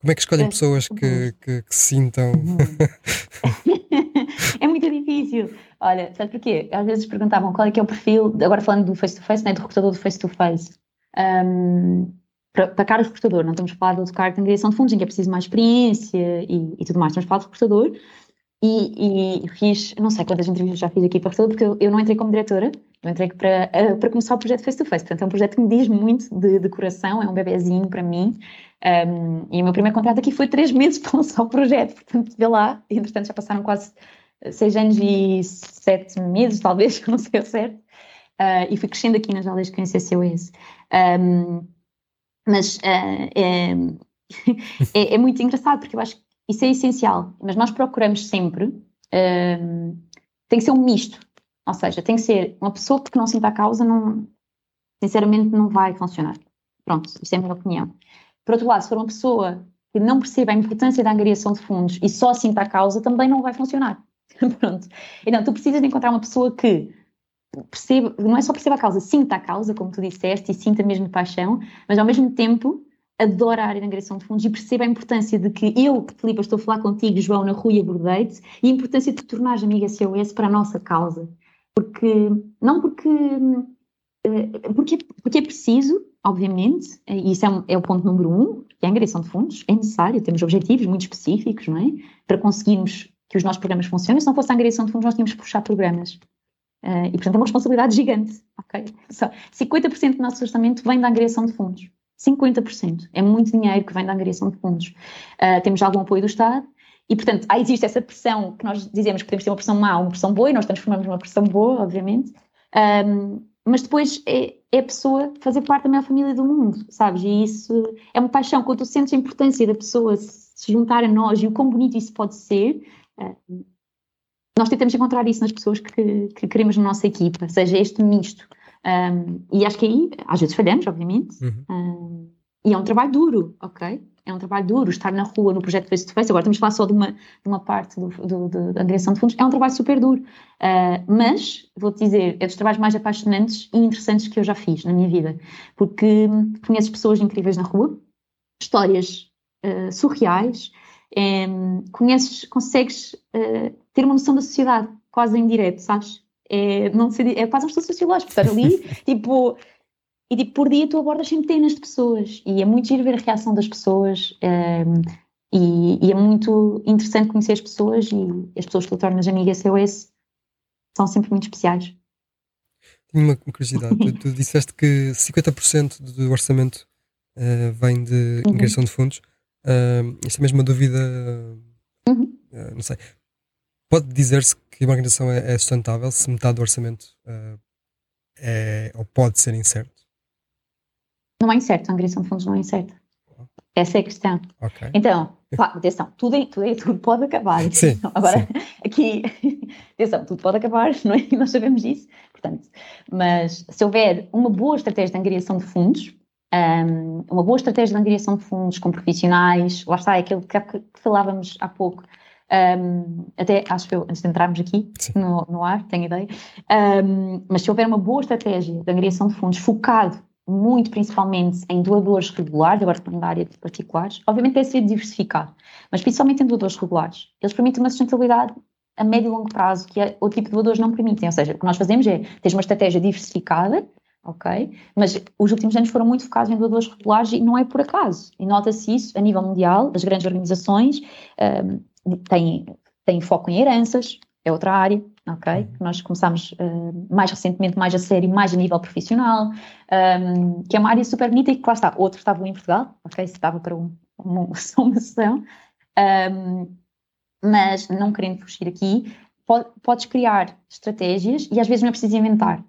Como é que escolhem pessoas que, que, que, se sintam. Uhum. é muito difícil. Olha, sabe porquê? Às vezes perguntavam qual é que é o perfil, agora falando do face-to-face, -face, né, do recrutador do face-to-face. Um, para, para cara de recrutador, não estamos a falar do outro cargo de angariação de fundos, em que é preciso mais experiência e, e tudo mais, estamos a falar de recrutador. E, e, fiz, não sei quantas entrevistas já fiz aqui para recrutador, porque eu, eu não entrei como diretora, Eu entrei para, uh, para começar o projeto Face to Face. Portanto, é um projeto que me diz muito de, de coração, é um bebezinho para mim. Um, e o meu primeiro contrato aqui foi três meses para lançar o projeto. Portanto, vê lá, entretanto já passaram quase seis anos e sete meses, talvez, não sei o certo. Uh, e fui crescendo aqui nas aulas de Ciência COS. Um, mas uh, é, é, é, muito engraçado, porque eu acho que isso é essencial. Mas nós procuramos sempre, um, tem que ser um misto. Ou seja, tem que ser uma pessoa que não sinta a causa, não, sinceramente não vai funcionar. Pronto, isso é a minha opinião. Por outro lado, se for uma pessoa que não perceba a importância da angariação de fundos e só sinta a causa, também não vai funcionar. Pronto. Então, tu precisas de encontrar uma pessoa que perceba, não é só perceba a causa, sinta a causa, como tu disseste, e sinta mesmo paixão, mas ao mesmo tempo adora a área de angariação de fundos e perceba a importância de que eu, Filipe, estou a falar contigo, João, na Rui abordei-te, e a importância de te tornares amiga COS para a nossa causa. Porque, não porque, eh, porque, porque é preciso, obviamente, e isso é, um, é o ponto número um, que é a angariação de fundos, é necessário, temos objetivos muito específicos, não é? Para conseguirmos que os nossos programas funcionem, se não fosse a angariação de fundos nós tínhamos que puxar programas. Uh, e, portanto, é uma responsabilidade gigante. Okay? Só 50% do nosso orçamento vem da angariação de fundos. 50%. É muito dinheiro que vem da angariação de fundos. Uh, temos algum apoio do Estado e, portanto, há, existe essa pressão que nós dizemos que podemos ter uma pressão má ou uma pressão boa e nós transformamos numa pressão boa, obviamente. Um, mas depois é, é, a pessoa fazer parte da maior família do mundo, sabes? E isso é uma paixão. Quando tu sentes a importância da pessoa se juntar a nós e o quão bonito isso pode ser, nós tentamos encontrar isso nas pessoas que, que queremos na nossa equipa, seja este misto. Um, e acho que aí, às vezes falhamos, obviamente, uhum. um, e é um trabalho duro, ok? É um trabalho duro estar na rua no projeto Face to Face. Agora estamos a falar só de uma, de uma parte do, do, do, da direção de fundos. É um trabalho super duro. Uh, mas, vou-te dizer, é dos trabalhos mais apaixonantes e interessantes que eu já fiz na minha vida. Porque conheces pessoas incríveis na rua, histórias uh, surreais, um, conheces, consegues uh, ter uma noção da sociedade, quase em direto, sabes? É, não sei, é quase um estudo sociológico, estar ali, tipo, e tipo, por dia tu abordas centenas de pessoas e é muito giro ver a reação das pessoas um, e, e, é muito interessante conhecer as pessoas e as pessoas que tu tornas amiga SOS são sempre muito especiais. Tenho uma curiosidade, tu, tu disseste que 50% do orçamento uh, vem de uhum. de fundos. Uh, esta é mesma dúvida, uhum. uh, não sei, Pode dizer-se que uma organização é, é, sustentável se metade do orçamento uh, é, ou pode ser incerto? Não é incerto, a angariação de fundos não é incerta. Essa é a questão. Okay. Então, atenção, tudo, é, tudo, é, tudo pode acabar. Sim, Agora, sim. aqui, atenção, tudo pode acabar, não é? Nós sabemos disso. Portanto, mas se houver uma boa estratégia de angariação de fundos, um, uma boa estratégia de angariação de fundos com profissionais, lá está, é aquilo que, que falávamos há pouco, um, até acho eu, antes de entrarmos aqui no, no, ar, tenho ideia, um, mas se houver uma boa estratégia de angariação de fundos focado muito principalmente em doadores regulares, agora falando da área de particulares, obviamente deve ser diversificado, mas principalmente em doadores regulares. Eles permitem uma sustentabilidade a médio e longo prazo que é, o tipo de doadores não permitem. Ou seja, o que nós fazemos é ter uma estratégia diversificada, ok? Mas os últimos anos foram muito focados em doadores regulares e não é por acaso. E nota-se isso a nível mundial, das grandes organizações, um, tem, tem foco em heranças, é outra área, ok? Uhum. Nós começamos uh, mais recentemente, mais a sério, mais a nível profissional, um, ehm, que é uma área super bonita e que lá está, outro estava em Portugal, ok? Se estava para um, uma, só uma sessão, um, ehm, mas não querendo fugir aqui, pode, podes criar estratégias e às vezes não é preciso inventar.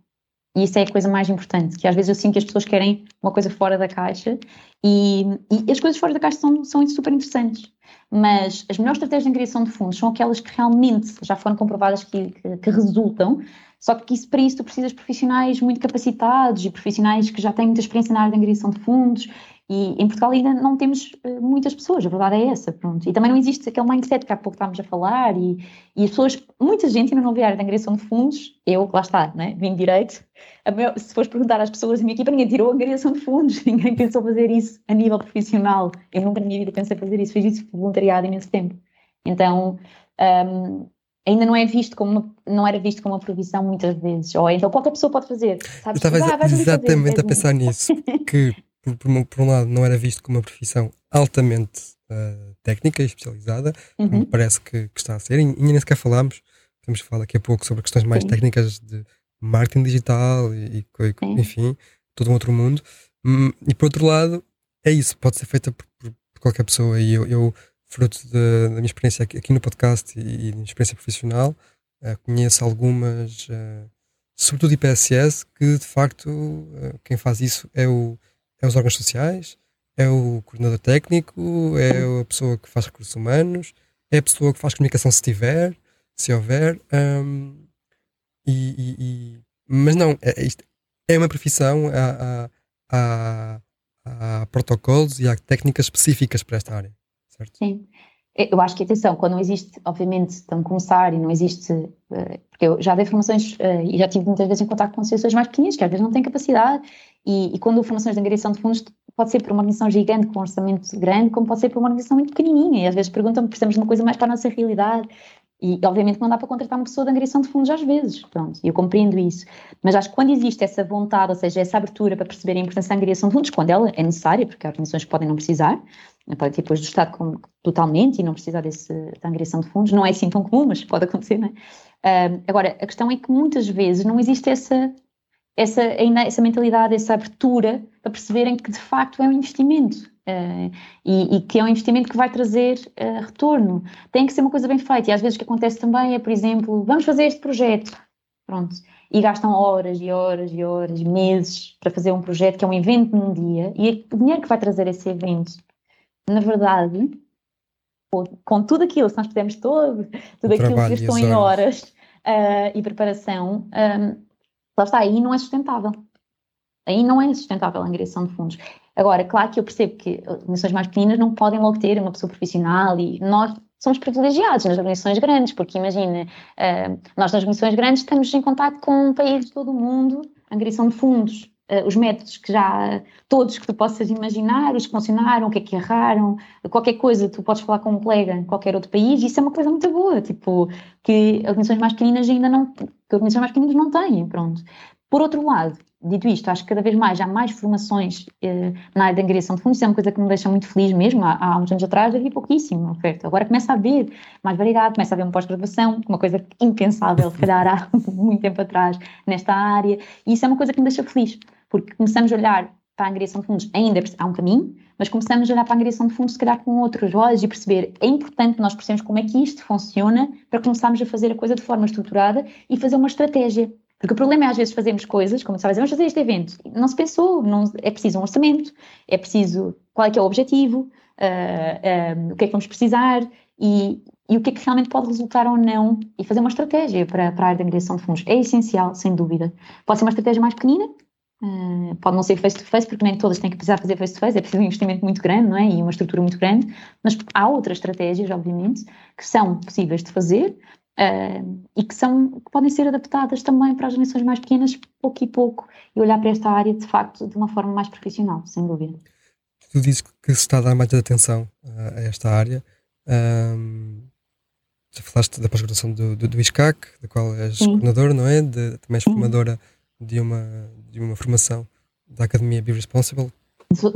E isso é a coisa mais importante, que às vezes eu sinto que as pessoas querem uma coisa fora da caixa e, e as coisas fora da caixa são, são super interessantes. Mas as melhores estratégias de criação de fundos são aquelas que realmente já foram comprovadas que, que, que resultam, só que isso, para isso tu precisas de profissionais muito capacitados e profissionais que já têm muita experiência na área de angariação de fundos e em Portugal ainda não temos uh, muitas pessoas, a verdade é essa, pronto. E também não existe aquele mindset que há pouco estávamos a falar e, e as pessoas, muita gente ainda não vê a área de angariação de fundos, eu, lá está, né, vim direito, meu, se fores perguntar às pessoas da minha equipa, ninguém tirou a angariação de fundos, ninguém pensou fazer isso a nível profissional, eu nunca na minha vida pensei fazer isso, fiz isso voluntariado imenso tempo. Então, um, ainda não é visto como uma, não era visto como uma provisão muitas vezes, ou então qualquer pessoa pode fazer. Sabes? Eu estava ah, exatamente fazer, a pensar nisso, que por, por, por, um lado, não era visto como uma profissão altamente uh, técnica e especializada, uhum. como parece que, que, está a ser, e, e nem sequer falámos, temos que falar daqui a pouco sobre questões mais Sim. técnicas de, marketing digital e, e enfim, todo um outro mundo. Hum, e por outro lado, é isso, pode ser feita por, por, qualquer pessoa. E eu, eu fruto da, da, minha experiência aqui, aqui, no podcast e, e da minha experiência profissional, uh, conheço algumas, uh, sobretudo IPSS, que de facto uh, quem faz isso é, o, é os órgãos sociais, é o coordenador técnico, é a pessoa que faz recursos humanos, é a pessoa que faz comunicação se tiver, se houver. Um, e, e, e, mas não, é, é uma profissão, há, há, há, há protocolos e há técnicas específicas para esta área certo? Sim. Eu acho que, atenção, quando não existe, obviamente, estão a começar e não existe, eh, porque eu já dei formações eh, e já tive muitas vezes em contato com associações mais pequenas, que às vezes não têm capacidade, e, e quando formações de angariação de fundos, pode ser por uma organização gigante com um orçamento grande, como pode ser por uma organização muito pequenininha, e às vezes perguntam-me, precisamos de uma coisa mais para a nossa realidade, e obviamente não dá para contratar uma pessoa de angariação de fundos às vezes, pronto, eu compreendo isso. Mas acho que quando existe essa vontade, ou seja, essa abertura para perceber a importância da angariação de fundos, quando ela é necessária, porque há organizações que podem não precisar, pode depois do Estado totalmente e não precisar desse, da angariação de fundos. Não é assim tão comum, mas pode acontecer, não é? Uh, agora, a questão é que muitas vezes não existe essa, essa, ainda essa mentalidade, essa abertura para perceberem que de facto é um investimento uh, e, e, que é um investimento que vai trazer uh, retorno. Tem que ser uma coisa bem feita e às vezes o que acontece também é, por exemplo, vamos fazer este projeto, pronto, e gastam horas e horas e horas, meses para fazer um projeto que é um evento num dia e o dinheiro que vai trazer esse evento na verdade, com, com tudo aquilo, se nós fizermos todo, tudo o aquilo que gastou em horas uh, e preparação, um, lá está, aí não é sustentável. Aí não é sustentável a angariação de fundos. Agora, claro que eu percebo que organizações mais pequenas não podem logo ter uma pessoa profissional e nós somos privilegiados nas organizações grandes, porque imagina, uh, nós nas organizações grandes estamos em contato com países de todo o mundo, angariação de fundos, os métodos que já, todos que tu possas imaginar, os que funcionaram, o que é que erraram, qualquer coisa, tu podes falar com um colega em qualquer outro país, isso é uma coisa muito boa, tipo, que organizações mais pequeninas ainda não, que organizações mais pequeninas não têm, pronto. Por outro lado, dito isto, acho que cada vez mais há mais formações eh, na área da angariação de fundos, isso é uma coisa que me deixa muito feliz mesmo. Há, há uns anos atrás havia pouquíssima oferta, agora começa a haver mais variedade, começa a haver uma pós-graduação, uma coisa impensável, se calhar há muito tempo atrás, nesta área, e isso é uma coisa que me deixa feliz, porque começamos a olhar para a angariação de fundos, ainda há um caminho, mas começamos a olhar para a angariação de fundos, se calhar com outros olhos e perceber, é importante nós percebermos como é que isto funciona para começarmos a fazer a coisa de forma estruturada e fazer uma estratégia. Porque o problema é às vezes fazermos coisas, como sabes, vamos fazer este evento, não se pensou, não, é preciso um orçamento, é preciso qual é que é o objetivo, uh, uh, o que é que vamos precisar e, e, o que é que realmente pode resultar ou não e fazer uma estratégia para, para a área da angariação de fundos. É essencial, sem dúvida. Pode ser uma estratégia mais pequenina, Uh, pode não ser face-to-face, -face, porque nem todas têm que precisar fazer face-to-face, -face, é preciso um investimento muito grande, não é? E uma estrutura muito grande, mas há outras estratégias, obviamente, que são possíveis de fazer uh, e que, são, que podem ser adaptadas também para as organizações mais pequenas, pouco e pouco, e olhar para esta área, de facto, de uma forma mais profissional, sem dúvida. Tu dizes que se está a dar mais atenção a, a esta área. Um, já falaste da pós-graduação do, do, do ISCAC, da qual és Sim. coordenadora, não é? De, também és formadora de uma, de uma formação da Academia Be Responsible.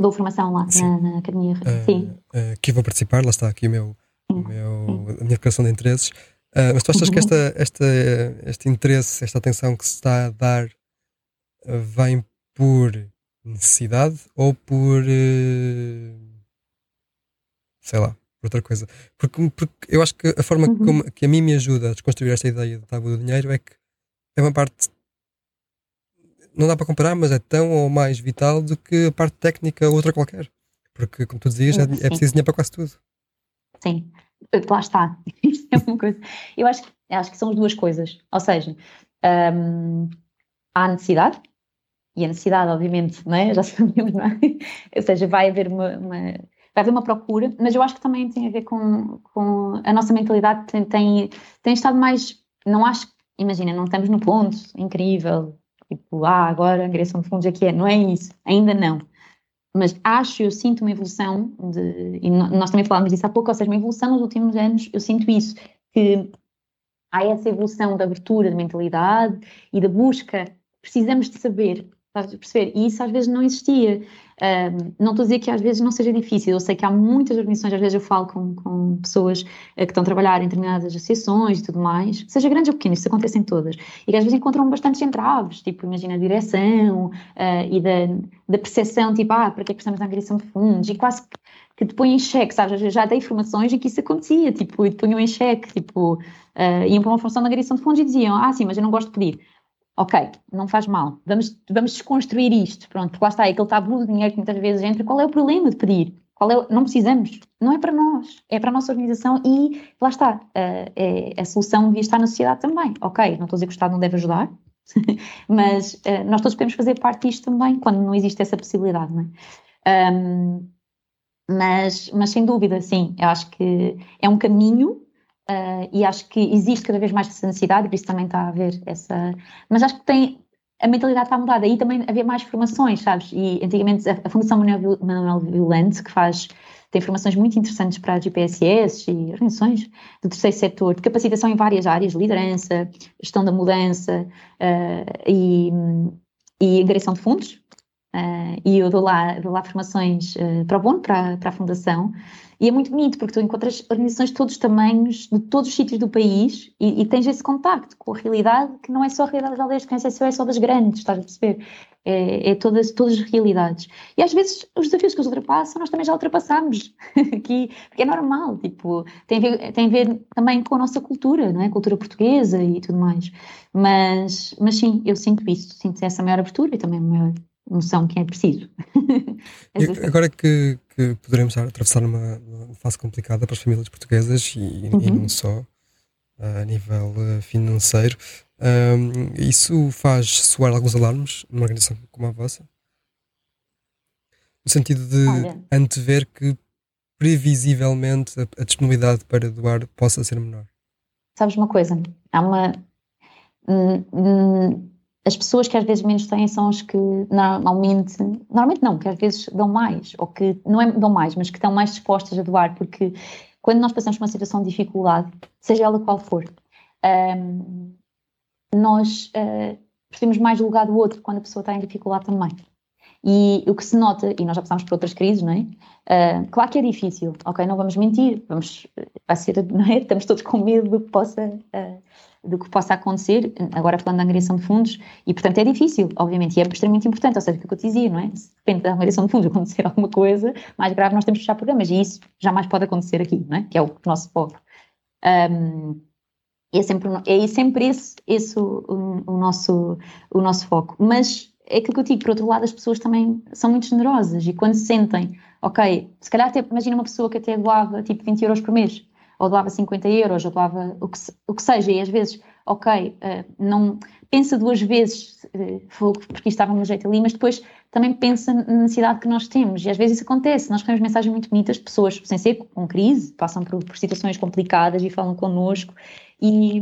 Dou formação lá na, na, Academia. Uh, Sim. Uh, que vou participar, lá está aqui o meu, o meu, a minha declaração de interesses. Uh, mas tu achas que esta, esta, este interesse, esta atenção que se está a dar vem por necessidade ou por sei lá, por outra coisa? Porque, porque eu acho que a forma uhum. como, que a mim me ajuda a desconstruir esta ideia do tabu do dinheiro é que é uma parte não dá para comparar, mas é tão ou mais vital do que a parte técnica ou outra qualquer. Porque, como tu dizias, é, é preciso dinheiro para quase tudo. Sim, lá está. Isto é uma coisa. Eu acho, acho que são as duas coisas. Ou seja, hum, há a necessidade, e a necessidade, obviamente, não é? já sabemos, não é? Ou seja, vai haver uma, uma, vai haver uma procura, mas eu acho que também tem a ver com, com a nossa mentalidade, tem, tem, tem estado mais. Não acho, imagina, não estamos no ponto incrível, Tipo, ah, agora a angariação de fundos que é. Não é isso, ainda não. Mas acho, eu sinto uma evolução, de, e nós também falávamos disso há pouco, ou seja, uma evolução nos últimos anos, eu sinto isso, que há essa evolução da abertura de mentalidade e da busca. Precisamos de saber, Estás a perceber? E isso às vezes não existia. Um, não estou a dizer que às vezes não seja difícil, eu sei que há muitas organizações, às vezes eu falo com, com pessoas uh, que estão a trabalhar em determinadas associações e tudo mais, seja grandes ou pequenas, isso acontece em todas, e que às vezes encontram bastantes entraves, tipo, imagina a direção uh, e da, da percepção, tipo, ah, para que é que estamos na direção de fundos, e quase que te põem em xeque, sabes? Já dei informações em que isso acontecia, tipo, e te punham em xeque, tipo, uh, iam para uma função da direção de fundos e diziam, ah, sim, mas eu não gosto de pedir ok, não faz mal, vamos, vamos desconstruir isto, pronto, lá está, é aquele tabu de dinheiro que muitas vezes entra, qual é o problema de pedir? Qual é, não precisamos, não é para nós, é para a nossa organização e lá está, uh, é, a solução devia estar na sociedade também, ok, não estou a dizer que o Estado não deve ajudar, mas uh, nós todos podemos fazer parte disto também, quando não existe essa possibilidade, não é? Um, mas, mas sem dúvida, sim, eu acho que é um caminho Uh, e acho que existe cada vez mais essa necessidade, por isso também está a haver essa. Mas acho que tem. A mentalidade está mudada, aí também havia mais formações, sabes? E antigamente a, a Fundação Manuel, Manuel Violante, que faz, tem formações muito interessantes para GPSS e organizações do terceiro setor, de capacitação em várias áreas, liderança, gestão da mudança uh, e, e angariação de fundos. Uh, e eu dou lá, dou lá formações para o Bono, para, para a Fundação, e é muito bonito, porque tu encontras organizações de todos os tamanhos, de todos os sítios do país, e, e tens esse contacto com a realidade, que não é só a realidade das aldeias de Conceição, é só das grandes, estás a perceber? É, é, todas, todas as realidades. E às vezes os desafios que os ultrapassam, nós também já ultrapassamos aqui, porque é normal, tipo, tem a, ver, tem a ver também com a nossa cultura, não é? Cultura portuguesa e tudo mais. Mas, mas sim, eu sinto isso, sinto essa maior abertura e também maior noção que é preciso. agora que, que, poderemos atravessar uma, uma, fase complicada para as famílias portuguesas e, uhum. e não só a nível eh, financeiro, um, isso faz soar alguns alarmes numa organização como a vossa? No sentido de Olha. antever que previsivelmente a, a disponibilidade para doar possa ser menor. Sabes uma coisa? Há uma. Hum, hum, as pessoas que às vezes menos têm são as que normalmente, normalmente não, que às vezes dão mais, ou que não é dão mais, mas que estão mais dispostas a doar, porque quando nós passamos por uma situação de dificuldade, seja ela qual for, um, nós uh, mais o lugar do outro quando a pessoa está em dificuldade também. E o que se nota, e nós já passámos por outras crises, não é? Uh, claro que é difícil, ok? Não vamos mentir, vamos, vai ser, não é? Estamos todos com medo do que possa uh, do que possa acontecer, agora falando da angariação de fundos, e portanto é difícil, obviamente, e é extremamente importante, ou seja, o que eu te dizia, não é? Se de repente da angariação de fundos acontecer alguma coisa mais grave, nós temos que fechar programas, e isso jamais pode acontecer aqui, não é? Que é o nosso foco. Um, é sempre, é sempre esse, esse o, o, o, nosso, o nosso foco. Mas é aquilo que eu digo, por outro lado, as pessoas também são muito generosas, e quando se sentem, ok, se calhar até, imagina uma pessoa que até doava tipo 20 euros por mês, ou doava 50 euros, ou doava o que, o que seja, e às vezes, ok, uh, não pensa duas vezes, uh, porque estava no jeito ali, mas depois também pensa na necessidade que nós temos, e às vezes isso acontece, nós recebemos mensagens muito bonitas pessoas sem ser com crise, passam por, por situações complicadas e falam connosco, e,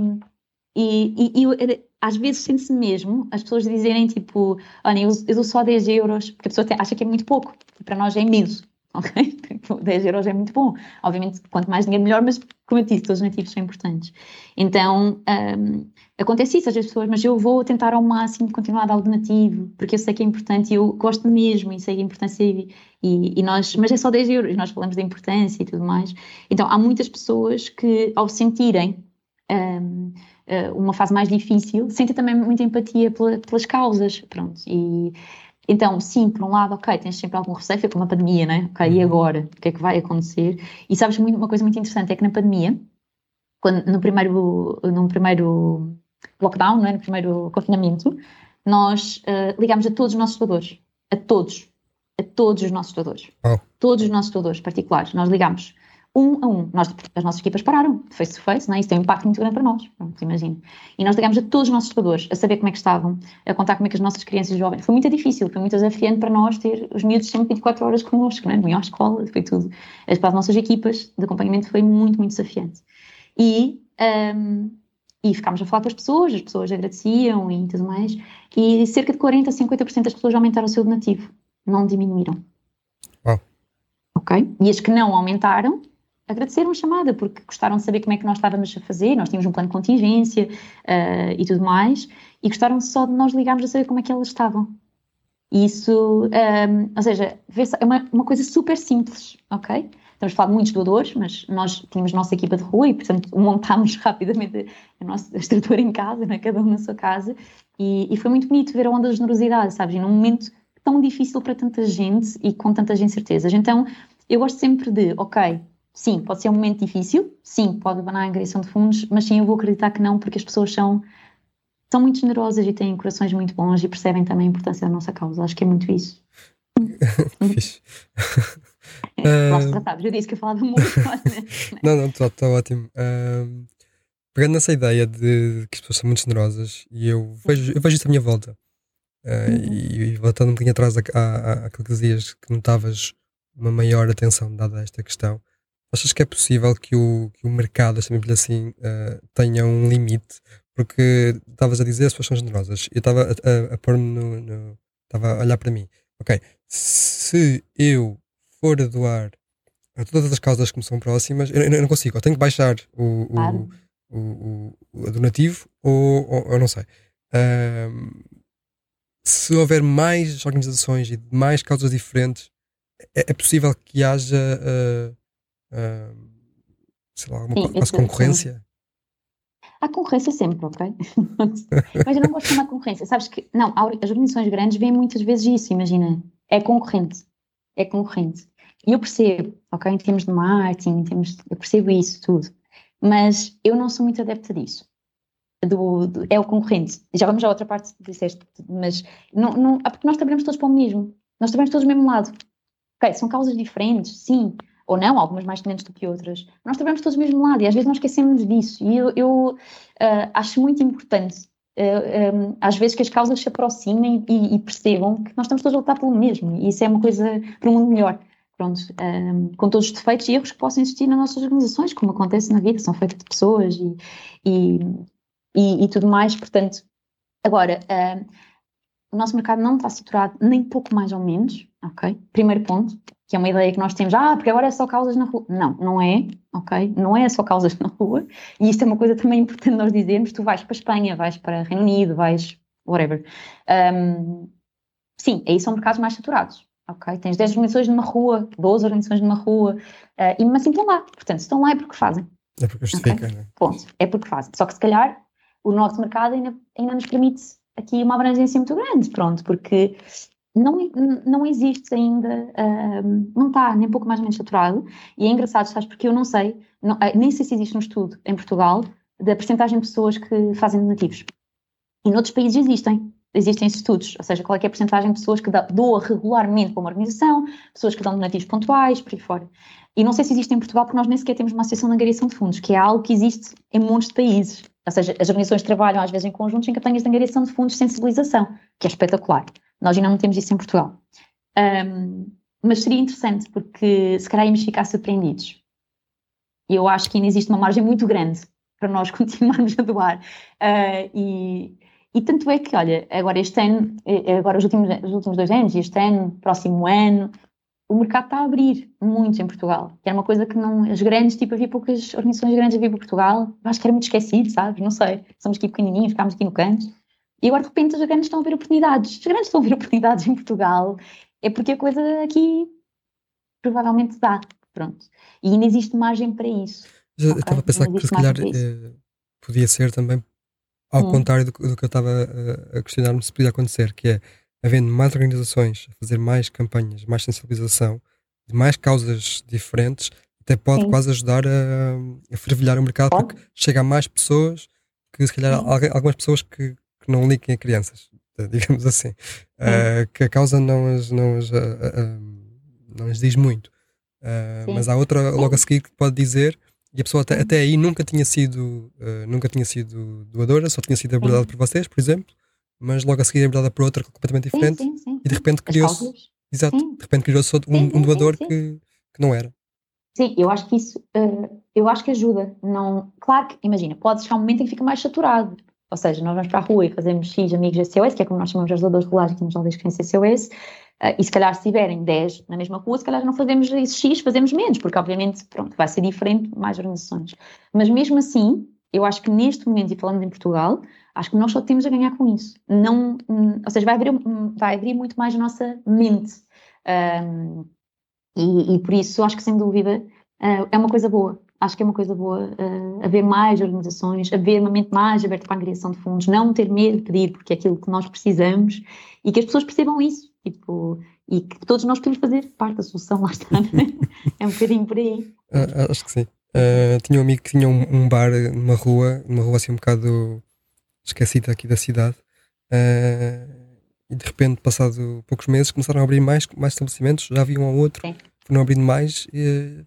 e, e, e às vezes sente-se mesmo as pessoas dizerem tipo, olha, eu, eu dou só 10 euros, porque a pessoa acha que é muito pouco, para nós é imenso ok? 10 euros é muito bom. Obviamente, quanto mais dinheiro, melhor, mas como eu disse, todos os nativos são importantes. Então, um, acontece isso às vezes pessoas, mas eu vou tentar ao máximo continuar a dar alternativo, porque eu sei que é importante e eu gosto mesmo e sei a importância e, e, e, nós, mas é só 10 euros, nós falamos da importância e tudo mais. Então, há muitas pessoas que, ao sentirem um, eh, uma fase mais difícil, sentem também muita empatia pela, pelas causas, pronto, e então, sim, por um lado, ok, tens sempre algum receio, foi como a pandemia, né? Ok, e uhum. agora? O que é que vai acontecer? E sabes, muito, uma coisa muito interessante é que na pandemia, quando, no, primeiro, no primeiro lockdown, né? no primeiro confinamento, nós uh, ligámos a todos os nossos doadores. A todos. A todos os nossos doadores. Oh. Todos os nossos doadores particulares. Nós ligámos um a um. Nós, as nossas equipas pararam, face to face, não é? isso tem um impacto muito grande para nós, pronto, imagino. E nós ligámos a todos os nossos jogadores, a saber como é que estavam, a contar como é que as nossas crianças jovens. Foi muito difícil, foi muito desafiante para nós ter os miúdos sempre 24 horas connosco, não é? À escola, foi tudo. Para as nossas equipas de acompanhamento foi muito, muito desafiante. E, um, e ficámos a falar com as pessoas, as pessoas agradeciam e tudo mais, e cerca de 40% a 50% das pessoas aumentaram o seu donativo, não diminuíram. Oh. Ok? E as que não aumentaram, agradecer uma chamada, porque gostaram de saber como é que nós estávamos a fazer, nós tínhamos um plano de contingência uh, e tudo mais, e gostaram só de nós ligarmos a saber como é que elas estavam. Isso, um, ou seja, é uma, uma coisa super simples, ok? Estamos a falar de muitos doadores, mas nós tínhamos nossa equipa de rua e, portanto, montámos rapidamente a nossa estrutura em casa, né? cada um na sua casa, e, e, foi muito bonito ver a onda de generosidade, sabes? E num momento tão difícil para tanta gente e com tantas incertezas. Então, eu gosto sempre de, ok, sim, pode ser um momento difícil, sim, pode abanar a angariação de fundos, mas sim, eu vou acreditar que não, porque as pessoas são, são muito generosas e têm corações muito bons e percebem também a importância da nossa causa. Acho que é muito isso. Fixe. Tratávamos, eu disse que eu falava muito. Né? não, não, está tá ótimo. Uh, pegando nessa ideia de que as pessoas são muito generosas, e eu vejo, eu vejo isso à minha volta. Uh, uhum. e, e, voltando um bocadinho atrás àquilo que dizias, que notavas uma maior atenção dada a esta questão, achas que é possível que o, que o mercado, chamemos-lhe assim, uh, tenha um limite? Porque estavas a dizer as pessoas são generosas. Eu estava a, a, a pôr-me no, no. Estava a olhar para mim. Ok, se eu for a doar a todas as causas que me são próximas, eu, eu não consigo. Eu tenho que baixar o, o, o, o, o donativo ou, ou, eu não sei. se houver mais organizações e mais causas diferentes, é, é possível que haja uh, uh, sei lá, alguma sim, concorrência? Há concorrência sempre, ok? Mas eu não gosto de chamar concorrência. Sabes que, não, as organizações grandes veem muitas vezes isso, imagina. É concorrente. É concorrente. E eu percebo, ok? Em termos de marketing, em termos de, eu percebo isso tudo. Mas eu não sou muito adepta disso. Do, do, é o concorrente. Já vamos à outra parte que disseste, mas não, não, é porque nós trabalhamos todos para o mesmo. Nós trabalhamos todos do mesmo lado. Ok, são causas diferentes, sim, ou não, algumas mais tendentes do que outras. Nós trabalhamos todos do mesmo lado e às vezes nós esquecemos disso. E eu, eu uh, acho muito importante, uh, um, às vezes, que as causas se aproximem e, e, percebam que nós estamos todos a lutar pelo mesmo. E isso é uma coisa para um mundo melhor. Pronto, um, com todos os defeitos e erros que possam existir nas nossas organizações, como acontece na vida, são feitas de pessoas e, e, e, e tudo mais. Portanto, agora, uh, o nosso mercado não está saturado nem pouco mais ou menos, ok? Primeiro ponto que é uma ideia que nós temos, ah, porque agora é só causas na rua. Não, não é, ok? Não é só causas na rua, e isto é uma coisa também importante nós dizermos, tu vais para a Espanha, vais para o Reino Unido, vais, whatever. Um, sim, aí são mercados mais saturados, ok? Tens 10 organizações numa rua, 12 organizações numa rua, uh, e mesmo assim estão lá. Portanto, se estão lá é porque fazem. É porque justifica, okay? né? Ponto. É porque fazem. Só que se calhar o nosso mercado ainda, ainda nos permite aqui uma abrangência muito grande, pronto, porque não, não existe ainda, não está nem pouco mais ou menos saturado, e é engraçado, sabes, porque eu não sei, não, eh, nem sei se existe um estudo em Portugal da percentagem de pessoas que fazem donativos. E noutros países existem, existem estudos, ou seja, qual é, é a percentagem de pessoas que doam regularmente para uma organização, pessoas que dão donativos pontuais, por aí fora. E não sei se existe em Portugal, porque nós nem sequer temos uma associação de angariação de fundos, que é algo que existe em montes de países. Ou seja, as organizações trabalham às vezes em conjuntos em campanhas de angariação de fundos de sensibilização, que é espetacular. Nós ainda não temos isso em Portugal. Um, mas seria interessante, porque se calhar íamos ficar surpreendidos. E eu acho que ainda existe uma margem muito grande para nós continuarmos a doar. Uh, e, e tanto é que, olha, agora este ano, eh, agora os últimos, os últimos dois anos, este ano, próximo ano, o mercado está a abrir muito em Portugal. Que era uma coisa que não. As grandes, tipo, havia poucas organizações grandes a vir para Portugal. Acho que era muito esquecido, sabes? Não sei. Somos aqui pequenininhos, ficámos aqui no canto. E agora de repente os grandes estão a ver oportunidades. Os grandes estão a ver oportunidades em Portugal. É porque a coisa aqui provavelmente dá. Pronto. E ainda existe margem para isso. Eu okay? estava a pensar que se calhar eh, podia ser também ao hum. contrário do, do, que eu estava a, a questionar-me se podia acontecer, que é havendo mais organizações a fazer mais campanhas, mais sensibilização, de mais causas diferentes, até pode Sim. quase ajudar a, a fervilhar o mercado, pode. porque chega a mais pessoas que se calhar algumas pessoas que, que não liguem a crianças, digamos assim, uh, que a causa não as, não as, uh, uh, não as diz muito. mas há outra logo a seguir que pode dizer e a pessoa até, até aí nunca tinha sido nunca tinha sido doadora, só tinha sido abordada por vocês, por exemplo, mas logo a seguir é abordada por outra completamente diferente sim, sim, sim. e de repente criou-se exato, de repente criou-se um, um, doador Que, que não era. Sim, eu acho que isso, eu acho que ajuda. Não, claro que, imagina, pode chegar um momento em que fica mais saturado. Ou seja, nós vamos para a rua e fazemos X amigos SOS, que é como nós chamamos ajudadores regulares aqui nos aldeias de SOS, uh, e se calhar se tiverem 10 na mesma rua, se calhar não fazemos esse X, fazemos menos, porque obviamente, pronto, vai ser diferente, mais organizações. Mas mesmo assim, eu acho que neste momento, e falando em Portugal, Acho que nós só temos a ganhar com isso. Não, ou seja, vai abrir, vai abrir muito mais a nossa mente. Um, e, e, por isso acho que sem dúvida uh, é uma coisa boa. Acho que é uma coisa boa uh, haver mais organizações, haver uma mente mais aberta para a criação de fundos, não ter medo de pedir, porque é aquilo que nós precisamos e que as pessoas percebam isso. Tipo, e que todos nós podemos fazer parte da solução, lá está. Né? é um bocadinho por aí. Uh, acho que sim. Uh, tinha um amigo que tinha um, um, bar numa rua, numa rua assim um bocado esquecida aqui da cidade. Uh, e de repente, passado poucos meses, começaram a abrir mais, mais estabelecimentos, já havia um ou outro, sim. foram abrindo mais. E,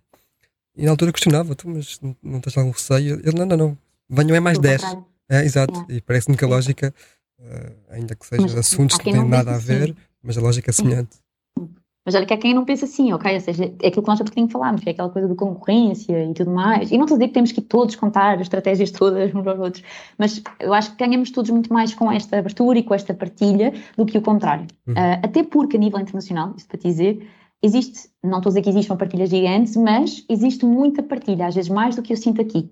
e na altura questionava, tu, mas não, não tens algum receio? Ele, não, não, não, venham é mais 10. É, exato, é. e parece-me que a lógica, uh, ainda que sejam assuntos que não têm nada a ver, mas a lógica é semelhante. Mas olha que há quem não pensa assim, ok? Ou seja, é aquilo que nós há bocadinho falámos, que é aquela coisa de concorrência e tudo mais. E não estou a dizer que temos que todos contar as estratégias todas uns aos outros, mas eu acho que ganhamos todos muito mais com esta abertura e com esta partilha do que o contrário. Uhum. Uh, até porque a nível internacional, isso para te dizer, existe, não estou a dizer que existe uma partilha gigante, mas existe muita partilha, às vezes mais do que eu sinto aqui.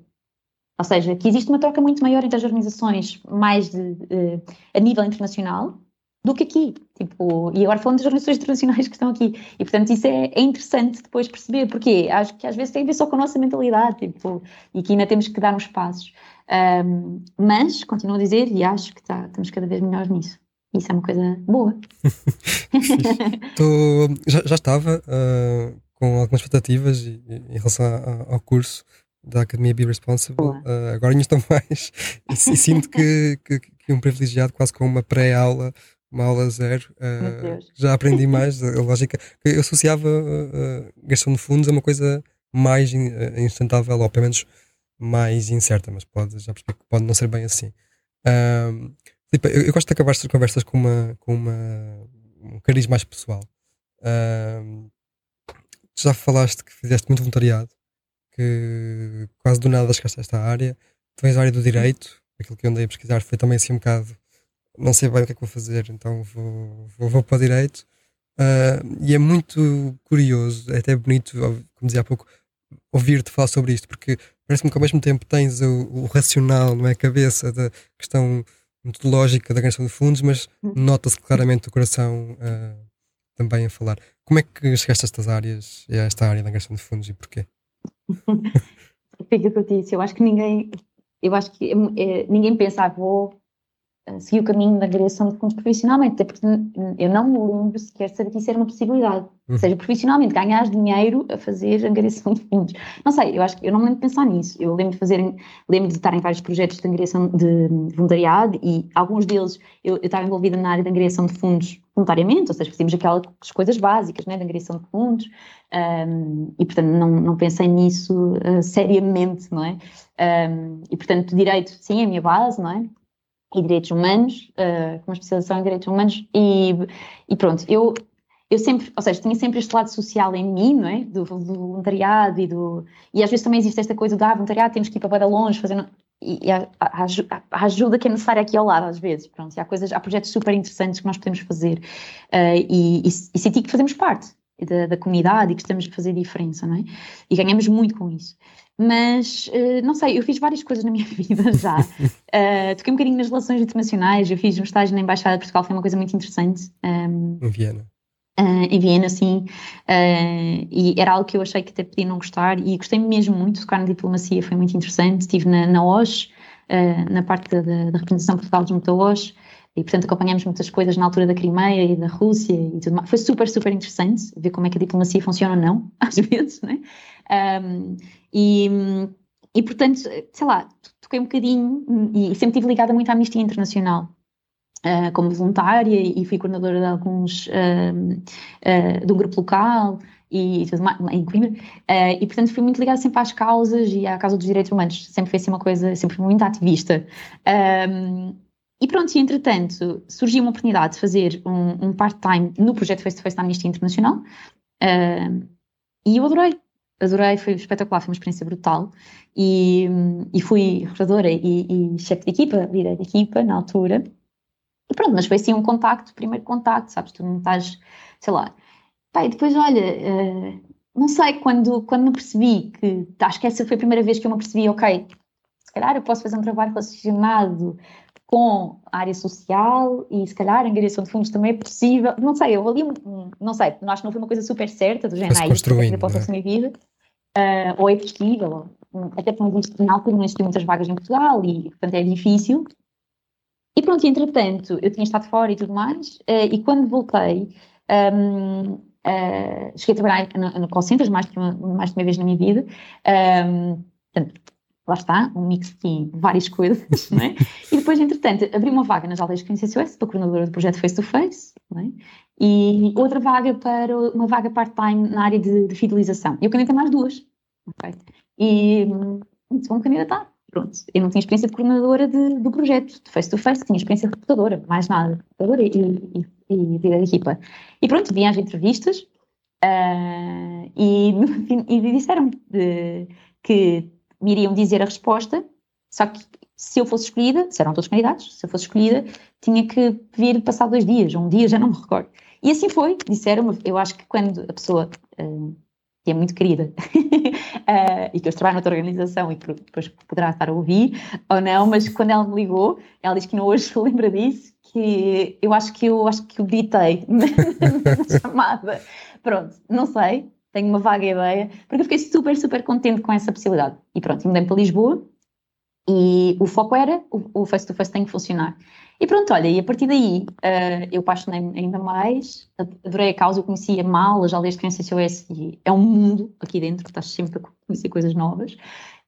Ou seja, que existe uma troca muito maior entre as organizações mais de, de, a nível internacional do que aqui. Tipo, e agora falando das organizações internacionais que estão aqui. E portanto isso é, é, interessante depois perceber, porque acho que às vezes tem a ver só com a nossa mentalidade, tipo, e que ainda temos que dar uns passos. Um, mas, continuo a dizer, e acho que tá, estamos cada vez melhores nisso. Isso é uma coisa boa. Tô, já, já, estava uh, com algumas expectativas em, em relação ao, ao curso da Academia Be Responsible. Uh, agora ainda estou mais. e, e sinto que, que, que um privilegiado, quase com uma pré-aula uma aula zero. Uh, já aprendi mais. A lógica. Eu associava uh, gestão de fundos a uma coisa mais in, uh, insustentável, ou pelo menos mais incerta, mas pode, já percebi que pode não ser bem assim. Uh, Filipe, eu, eu, gosto de acabar estas conversas com, uma, com uma, um cariz mais pessoal. Já falaste que fizeste muito voluntariado, que quase do nada chegaste a esta área. Tu vens da área do direito, aquilo que eu andei a pesquisar foi também assim um bocado não sei bem o que é que vou fazer, então vou, vou, vou para o direito. Uh, e é muito curioso, é até bonito, como dizia há pouco, ouvir-te falar sobre isto, porque parece-me que ao mesmo tempo tens o, o, racional, não é? A cabeça da questão metodológica da criação de fundos, mas hum. nota-se claramente o coração uh, também a falar. Como é que chegaste a estas áreas, a esta área da criação de fundos e porquê? Fica que eu disse, eu acho que ninguém, eu acho que é, ninguém pensa, ah, vou segui o caminho da direção de fundos profissionalmente, até porque eu não me lembro sequer saber que isso era uma possibilidade. Uhum. Ou seja, profissionalmente, ganhar dinheiro a fazer angariação de fundos. Não sei, eu acho que eu não me lembro de pensar nisso. Eu lembro de fazer, lembro de estar em vários projetos de angariação de voluntariado e alguns deles eu, eu estava envolvida na área de angariação de fundos voluntariamente, ou seja, fazíamos aquelas coisas básicas, né, de angariação de fundos, um, e portanto não, não pensei nisso uh, seriamente, não é? Um, e portanto, direito, sim, é a minha base, não é? E Direitos Humanos, uh, com uma especialização em Direitos Humanos, e, e pronto, eu, eu sempre, ou seja, tinha sempre este lado social em mim, não é? Do, do voluntariado e do. E às vezes também existe esta coisa de, ah, voluntariado, temos que ir para longe, fazendo. E, e a, a, a, ajuda que é necessária aqui ao lado, às vezes, pronto. E há coisas, há projetos super interessantes que nós podemos fazer uh, e, e, e sentir que fazemos parte da, da comunidade e que estamos a fazer diferença, não é? E ganhamos muito com isso mas uh, não sei, eu fiz várias coisas na minha vida já. Uh, toquei um bocadinho nas relações internacionais, eu fiz um estágio na Embaixada de Portugal, foi uma coisa muito interessante. Um, em Viena. Uh, em Viena, sim, e era algo que eu achei que até podia não gostar, e gostei mesmo muito, tocar na diplomacia foi muito interessante. Estive na, na OSH, na parte da, da representação Portugal junto à OSH, e portanto acompanhamos muitas coisas na altura da Crimeia e da Rússia e tudo mais. Foi super, super interessante ver como é que a diplomacia funciona ou não, às vezes, né? Um, e, e, portanto, sei lá, toquei um bocadinho e sempre estive ligada muito à Amnistia Internacional. Uh, como voluntária e fui coordenadora de alguns, uh, uh, de um grupo local e tudo mais, em Coimbra, uh, e portanto fui muito ligada sempre às causas e à causa dos direitos humanos, sempre foi assim uma coisa, sempre fui muito ativista. Um, e pronto, e entretanto surgiu uma oportunidade de fazer um, um part-time no projeto Face to Face da Amnistia Internacional uh, e eu adorei, adorei, foi espetacular, foi uma experiência brutal. E, e fui recrutadora e, e chefe de equipa, líder de equipa na altura. E pronto, mas foi assim um contacto, primeiro contacto, sabes? Tu não estás, sei lá. Pai, depois, olha, uh, não sei, quando, quando me percebi que, acho que essa foi a primeira vez que eu me percebi, ok, se calhar eu posso fazer um trabalho relacionado com a área social e se calhar a angariação de fundos também é possível. Não sei, eu ali, não sei, acho que não foi uma coisa super certa do género, ah, isto é posso assumir vida, uh, ou é possível, até porque não existe, na altura não existiam muitas vagas em Portugal e, portanto, é difícil. E pronto, entretanto, eu tinha estado fora e tudo mais, uh, e quando voltei, um, uh, cheguei a trabalhar no, no call centers mais de, uma, mais de uma vez na minha vida, um, portanto, lá está, um mix de várias coisas, não é? E depois, entretanto, abri uma vaga nas aldeias de Conhecência US para coordenadora do projeto Face to Face, não é? E outra vaga para uma vaga part-time na área de, de fidelização. E eu candidatei mais duas, ok? E vou-me candidatar, pronto. Eu não tinha experiência de coordenadora de, do projeto, de Face to Face, tinha experiência de recrutadora, mais nada, recrutadora e, e, e, e da equipa. E pronto, vim às entrevistas uh, e, e disseram que me iriam dizer a resposta, só que se eu fosse escolhida, serão todos candidatos, se eu fosse escolhida, tinha que vir passar dois dias, ou um dia, já não me recordo. E assim foi, disseram eu acho que quando a pessoa, uh, que é muito querida, uh, e que eu trabalho noutra organização e depois poderá estar a ouvir, ou não, mas quando ela me ligou, ela disse que não hoje se lembra disso, que eu acho que eu acho que eu gritei na chamada. Pronto, não sei, tenho uma vaga ideia, porque eu fiquei super, super contente com essa possibilidade. E pronto, mudei para Lisboa e o foco era o face-to-face tem que funcionar. E pronto, olha, e a partir daí uh, eu apaixonei-me ainda mais, adorei a causa, eu conhecia mal as aldeias de criança SOS e é um mundo aqui dentro, estás sempre a conhecer coisas novas.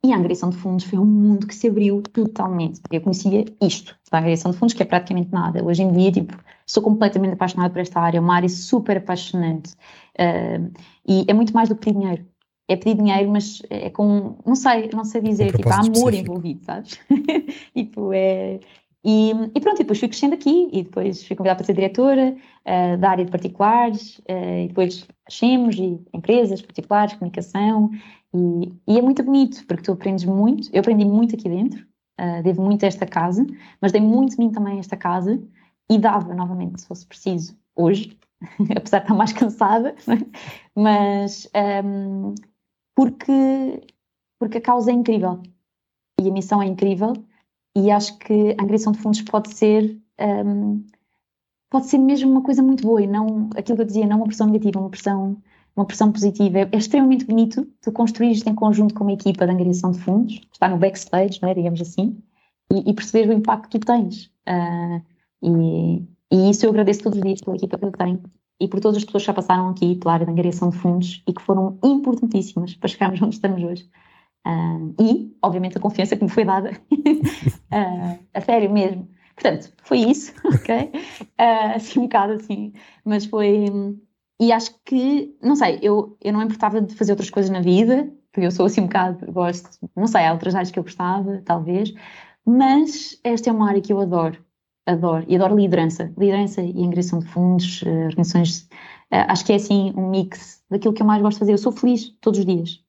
E a angariação de fundos foi um mundo que se abriu totalmente. Eu conhecia isto, a angariação de fundos, que é praticamente nada. Hoje em dia, tipo, sou completamente apaixonada por esta área, é uma área super apaixonante. Uh, e é muito mais do que pedir dinheiro. É pedir dinheiro, mas é com, não sei, não sei dizer, um tipo, há amor específico. envolvido, sabes? tipo, é... E, e, pronto, e depois fui crescendo aqui e depois fui convidada para ser diretora uh, da área de particulares uh, e depois achemos e empresas particulares, comunicação e, e, é muito bonito porque tu aprendes muito, eu aprendi muito aqui dentro, uh, devo muito a esta casa, mas dei muito de mim também a esta casa e dava novamente se fosse preciso hoje, apesar de estar mais cansada, é? mas um, porque, porque a causa é incrível e a missão é incrível e acho que a angariação de fundos pode ser um, pode ser mesmo uma coisa muito boa e não aquilo que eu dizia, não uma pressão negativa, uma pressão uma pressão positiva. É, extremamente bonito tu construir isto em conjunto com uma equipa de angariação de fundos, está no backstage, é, digamos assim, e, e perceber o impacto que tu tens. Uh, e, e isso eu agradeço todos os dias pela equipa que eu tenho e por todas as pessoas que já passaram aqui pela área de angariação de fundos e que foram importantíssimas para chegarmos onde estamos hoje. Uh, e, obviamente, a confiança que me foi dada. uh, a sério mesmo. Portanto, foi isso, ok? Uh, assim, um bocado assim. Mas foi. E acho que, não sei, eu, eu não importava de fazer outras coisas na vida, porque eu sou assim um bocado, gosto, não sei, há outras áreas que eu gostava, talvez, mas esta é uma área que eu adoro adoro. E adoro liderança. Liderança e angariação de fundos, uh, organizações. Uh, acho que é assim um mix daquilo que eu mais gosto de fazer. Eu sou feliz todos os dias.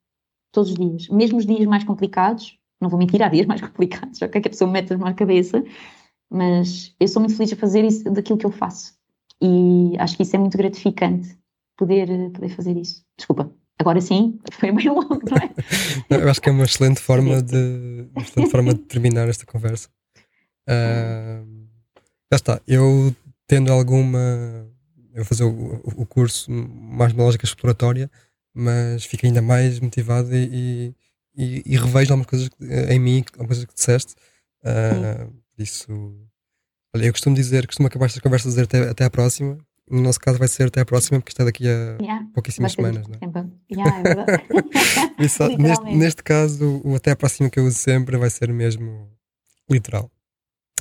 Todos os dias. Mesmo os dias mais complicados. Não vou mentir, há dias mais complicados, ok? Que a pessoa mete na cabeça. Mas eu sou muito feliz a fazer isso daquilo que eu faço. E acho que isso é muito gratificante. Poder, poder fazer isso. Desculpa, Agora sim, foi meio longo, não é? não, eu acho que é uma excelente forma de, uma excelente forma de terminar esta conversa. Uh, já está. Eu tendo alguma. Eu vou fazer o, o curso mais uma lógica exploratória, mas fico ainda mais motivado e, e, e revejo algumas coisas em mim, algumas coisas que disseste. Uh, isso. Olha, eu costumo dizer, costumo acabar estas conversas dizer até, até à próxima. No nosso caso vai ser até à próxima, porque está daqui a yeah, pouquíssimas semanas. Não é? Yeah, é isso, neste, neste caso, o até à próxima que eu uso sempre vai ser mesmo literal.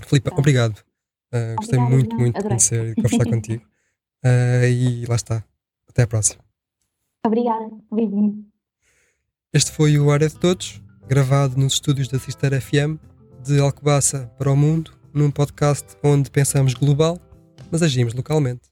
Filipe, tá. obrigado. Uh, gostei Obrigada, muito, muito de conhecer e de conversar contigo. Uh, e lá está. Até a próxima. Obrigada. Beijinho. Este foi o Área de Todos, gravado nos estúdios da Cister FM, de Alcobaça para o mundo, num podcast onde pensamos global, mas agimos localmente.